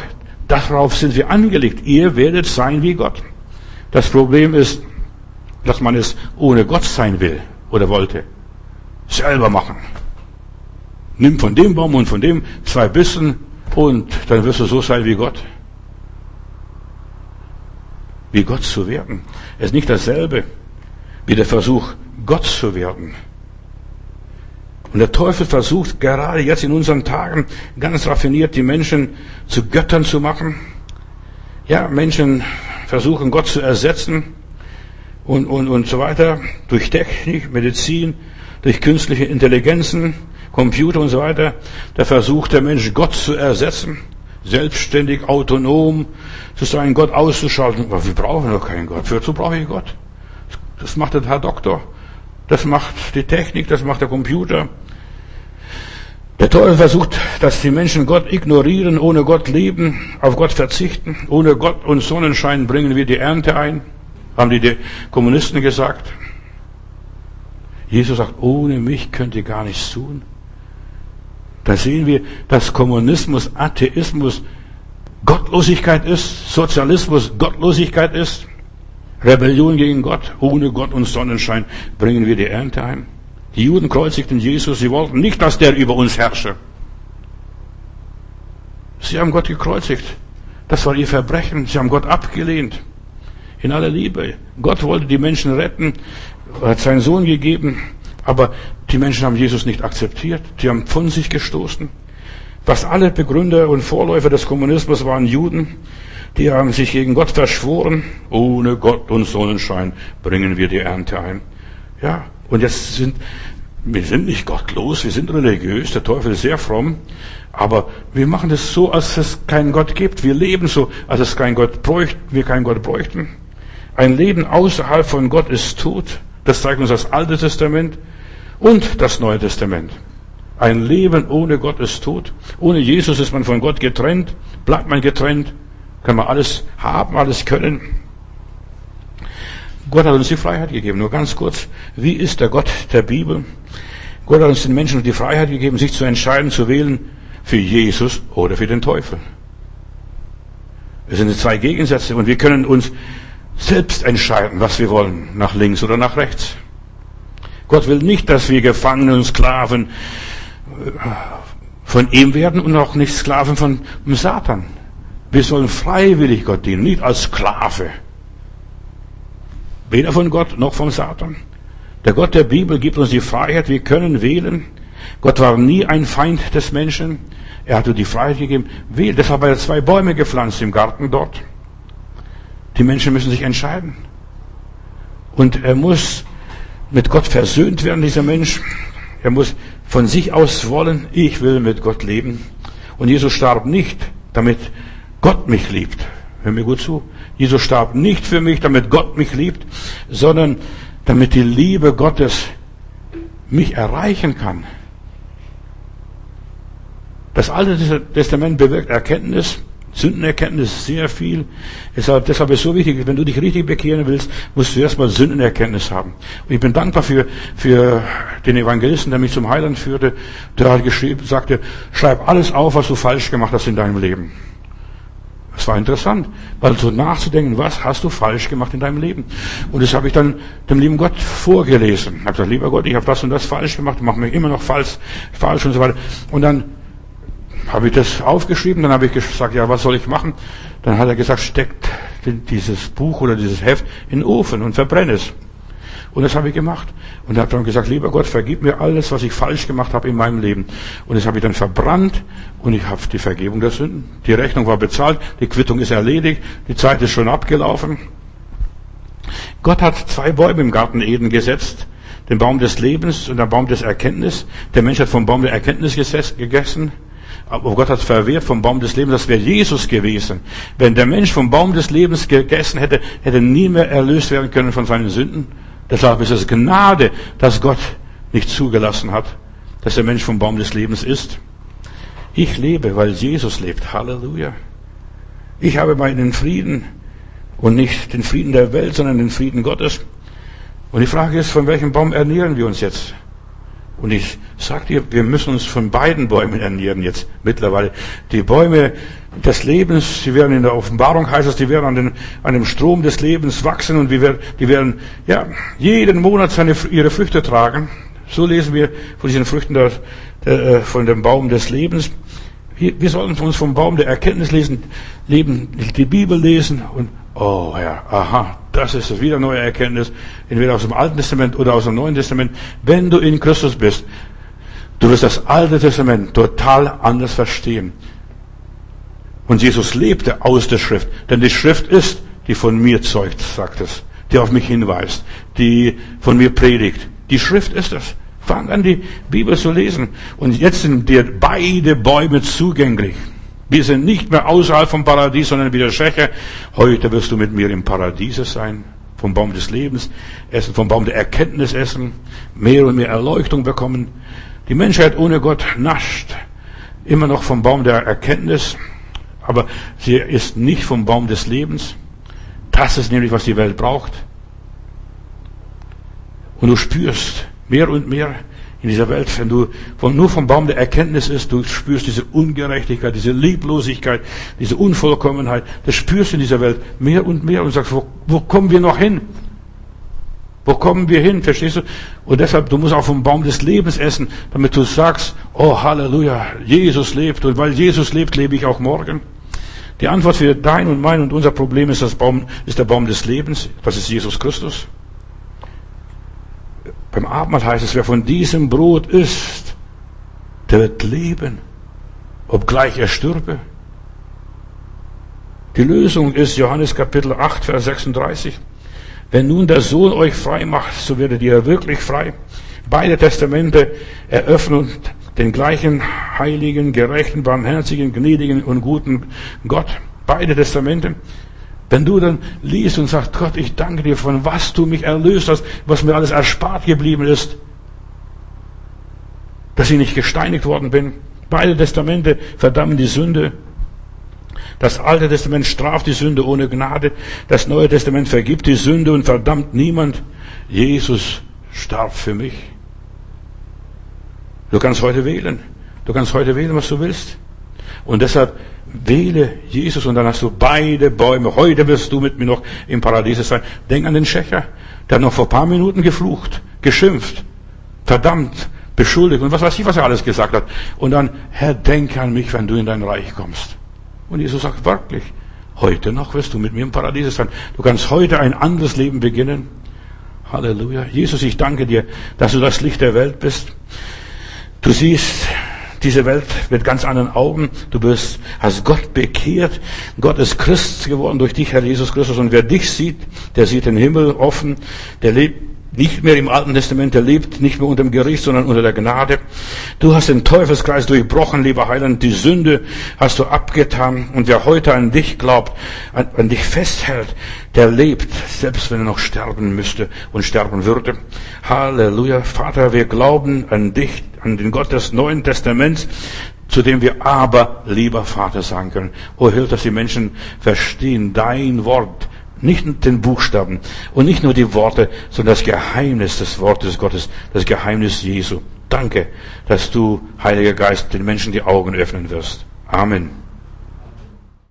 Darauf sind wir angelegt. Ihr werdet sein wie Gott. Das Problem ist, dass man es ohne Gott sein will oder wollte. Selber machen. Nimm von dem Baum und von dem zwei Bissen und dann wirst du so sein wie Gott. Wie Gott zu werden. Es ist nicht dasselbe wie der Versuch, Gott zu werden. Und der Teufel versucht gerade jetzt in unseren Tagen ganz raffiniert die Menschen zu Göttern zu machen. Ja, Menschen versuchen Gott zu ersetzen und, und, und so weiter durch Technik, Medizin, durch künstliche Intelligenzen, Computer und so weiter. Da versucht der Mensch Gott zu ersetzen, selbstständig, autonom zu sein, Gott auszuschalten. Aber wir brauchen doch keinen Gott. Wozu brauche ich Gott? Das macht der Herr Doktor. Das macht die Technik, das macht der Computer. Der Teufel versucht, dass die Menschen Gott ignorieren, ohne Gott leben, auf Gott verzichten. Ohne Gott und Sonnenschein bringen wir die Ernte ein, haben die Kommunisten gesagt. Jesus sagt, ohne mich könnt ihr gar nichts tun. Da sehen wir, dass Kommunismus, Atheismus Gottlosigkeit ist, Sozialismus Gottlosigkeit ist, Rebellion gegen Gott. Ohne Gott und Sonnenschein bringen wir die Ernte ein. Die Juden kreuzigten Jesus, sie wollten nicht, dass der über uns herrsche. Sie haben Gott gekreuzigt. Das war ihr Verbrechen. Sie haben Gott abgelehnt. In aller Liebe. Gott wollte die Menschen retten, hat seinen Sohn gegeben, aber die Menschen haben Jesus nicht akzeptiert. Die haben von sich gestoßen. Fast alle Begründer und Vorläufer des Kommunismus waren Juden. Die haben sich gegen Gott verschworen. Ohne Gott und Sonnenschein bringen wir die Ernte ein. Ja, und jetzt sind, wir sind nicht gottlos, wir sind religiös, der Teufel ist sehr fromm, aber wir machen das so, als es keinen Gott gibt. Wir leben so, als es keinen Gott bräuchten, wir keinen Gott bräuchten. Ein Leben außerhalb von Gott ist tot. Das zeigt uns das Alte Testament und das Neue Testament. Ein Leben ohne Gott ist tot. Ohne Jesus ist man von Gott getrennt, bleibt man getrennt, kann man alles haben, alles können. Gott hat uns die Freiheit gegeben. Nur ganz kurz, wie ist der Gott der Bibel? Gott hat uns den Menschen die Freiheit gegeben, sich zu entscheiden, zu wählen für Jesus oder für den Teufel. Es sind zwei Gegensätze und wir können uns selbst entscheiden, was wir wollen, nach links oder nach rechts. Gott will nicht, dass wir Gefangene und Sklaven äh, von ihm werden und auch nicht Sklaven von Satan. Wir sollen freiwillig Gott dienen, nicht als Sklave. Weder von Gott noch vom Satan. Der Gott der Bibel gibt uns die Freiheit, wir können wählen. Gott war nie ein Feind des Menschen. Er hat uns die Freiheit gegeben. Wählen. Deshalb hat er zwei Bäume gepflanzt im Garten dort. Die Menschen müssen sich entscheiden. Und er muss mit Gott versöhnt werden, dieser Mensch. Er muss von sich aus wollen, ich will mit Gott leben. Und Jesus starb nicht, damit Gott mich liebt. Hör mir gut zu. Jesus starb nicht für mich, damit Gott mich liebt, sondern damit die Liebe Gottes mich erreichen kann. Das Alte Testament bewirkt Erkenntnis, Sündenerkenntnis sehr viel. Deshalb, ist es so wichtig, wenn du dich richtig bekehren willst, musst du erstmal Sündenerkenntnis haben. Und ich bin dankbar für, für den Evangelisten, der mich zum Heiland führte, der hat geschrieben, sagte, schreib alles auf, was du falsch gemacht hast in deinem Leben. Das war interessant, weil so nachzudenken, was hast du falsch gemacht in deinem Leben? Und das habe ich dann dem lieben Gott vorgelesen. Ich habe gesagt, lieber Gott, ich habe das und das falsch gemacht, mache mich immer noch falsch, falsch und so weiter. Und dann habe ich das aufgeschrieben, dann habe ich gesagt, ja, was soll ich machen? Dann hat er gesagt, steckt dieses Buch oder dieses Heft in den Ofen und verbrenne es. Und das habe ich gemacht. Und habe dann gesagt, lieber Gott, vergib mir alles, was ich falsch gemacht habe in meinem Leben. Und das habe ich dann verbrannt und ich habe die Vergebung der Sünden. Die Rechnung war bezahlt, die Quittung ist erledigt, die Zeit ist schon abgelaufen. Gott hat zwei Bäume im Garten Eden gesetzt. Den Baum des Lebens und den Baum des Erkenntnis. Der Mensch hat vom Baum der Erkenntnis gegessen. Aber Gott hat verwehrt vom Baum des Lebens, das wäre Jesus gewesen. Wenn der Mensch vom Baum des Lebens gegessen hätte, hätte nie mehr erlöst werden können von seinen Sünden. Deshalb ist es Gnade, dass Gott nicht zugelassen hat, dass der Mensch vom Baum des Lebens isst. Ich lebe, weil Jesus lebt. Halleluja. Ich habe meinen Frieden und nicht den Frieden der Welt, sondern den Frieden Gottes. Und die Frage ist, von welchem Baum ernähren wir uns jetzt? Und ich sag dir, wir müssen uns von beiden Bäumen ernähren jetzt mittlerweile. Die Bäume des Lebens, die werden in der Offenbarung heißt es, die werden an, den, an dem Strom des Lebens wachsen und die werden, die werden ja, jeden Monat seine, ihre Früchte tragen. So lesen wir von diesen Früchten der, der, äh, von dem Baum des Lebens. Wir sollten uns vom Baum der Erkenntnis lesen, leben, die Bibel lesen und, oh ja, aha, das ist wieder neue Erkenntnis, entweder aus dem Alten Testament oder aus dem Neuen Testament. Wenn du in Christus bist, du wirst das Alte Testament total anders verstehen. Und Jesus lebte aus der Schrift, denn die Schrift ist, die von mir zeugt, sagt es, die auf mich hinweist, die von mir predigt. Die Schrift ist es. Fang an, die Bibel zu lesen. Und jetzt sind dir beide Bäume zugänglich. Wir sind nicht mehr außerhalb vom Paradies, sondern wieder Schächer. Heute wirst du mit mir im Paradiese sein. Vom Baum des Lebens essen, vom Baum der Erkenntnis essen. Mehr und mehr Erleuchtung bekommen. Die Menschheit ohne Gott nascht immer noch vom Baum der Erkenntnis. Aber sie ist nicht vom Baum des Lebens. Das ist nämlich, was die Welt braucht. Und du spürst, Mehr und mehr in dieser Welt, wenn du nur vom Baum der Erkenntnis ist, du spürst diese Ungerechtigkeit, diese Lieblosigkeit, diese Unvollkommenheit, das spürst du in dieser Welt mehr und mehr und sagst, wo, wo kommen wir noch hin? Wo kommen wir hin? Verstehst du? Und deshalb, du musst auch vom Baum des Lebens essen, damit du sagst, oh Halleluja, Jesus lebt und weil Jesus lebt, lebe ich auch morgen. Die Antwort für dein und mein und unser Problem ist, das Baum, ist der Baum des Lebens. Das ist Jesus Christus. Beim Abendmahl heißt es, wer von diesem Brot isst, der wird leben, obgleich er stürbe. Die Lösung ist Johannes Kapitel 8, Vers 36. Wenn nun der Sohn euch frei macht, so werdet ihr wirklich frei. Beide Testamente eröffnen den gleichen heiligen, gerechten, barmherzigen, gnädigen und guten Gott. Beide Testamente. Wenn du dann liest und sagst, Gott, ich danke dir, von was du mich erlöst hast, was mir alles erspart geblieben ist, dass ich nicht gesteinigt worden bin. Beide Testamente verdammen die Sünde. Das Alte Testament straft die Sünde ohne Gnade. Das Neue Testament vergibt die Sünde und verdammt niemand. Jesus starb für mich. Du kannst heute wählen. Du kannst heute wählen, was du willst. Und deshalb wähle Jesus und dann hast du beide Bäume. Heute wirst du mit mir noch im Paradies sein. Denk an den Schächer. Der hat noch vor paar Minuten geflucht, geschimpft, verdammt, beschuldigt und was weiß ich, was er alles gesagt hat. Und dann, Herr, denk an mich, wenn du in dein Reich kommst. Und Jesus sagt wirklich, heute noch wirst du mit mir im Paradies sein. Du kannst heute ein anderes Leben beginnen. Halleluja. Jesus, ich danke dir, dass du das Licht der Welt bist. Du siehst diese Welt mit ganz anderen Augen. Du bist, hast Gott bekehrt. Gott ist Christ geworden durch dich, Herr Jesus Christus. Und wer dich sieht, der sieht den Himmel offen. Der lebt, nicht mehr im Alten Testament erlebt, nicht mehr unter dem Gericht, sondern unter der Gnade. Du hast den Teufelskreis durchbrochen, lieber Heiland. Die Sünde hast du abgetan. Und wer heute an dich glaubt, an, an dich festhält, der lebt, selbst wenn er noch sterben müsste und sterben würde. Halleluja. Vater, wir glauben an dich, an den Gott des Neuen Testaments, zu dem wir aber lieber Vater sagen können. Oh, hilf, dass die Menschen verstehen dein Wort, nicht den Buchstaben und nicht nur die Worte, sondern das Geheimnis des Wortes Gottes, das Geheimnis Jesu. Danke, dass du, Heiliger Geist, den Menschen die Augen öffnen wirst. Amen.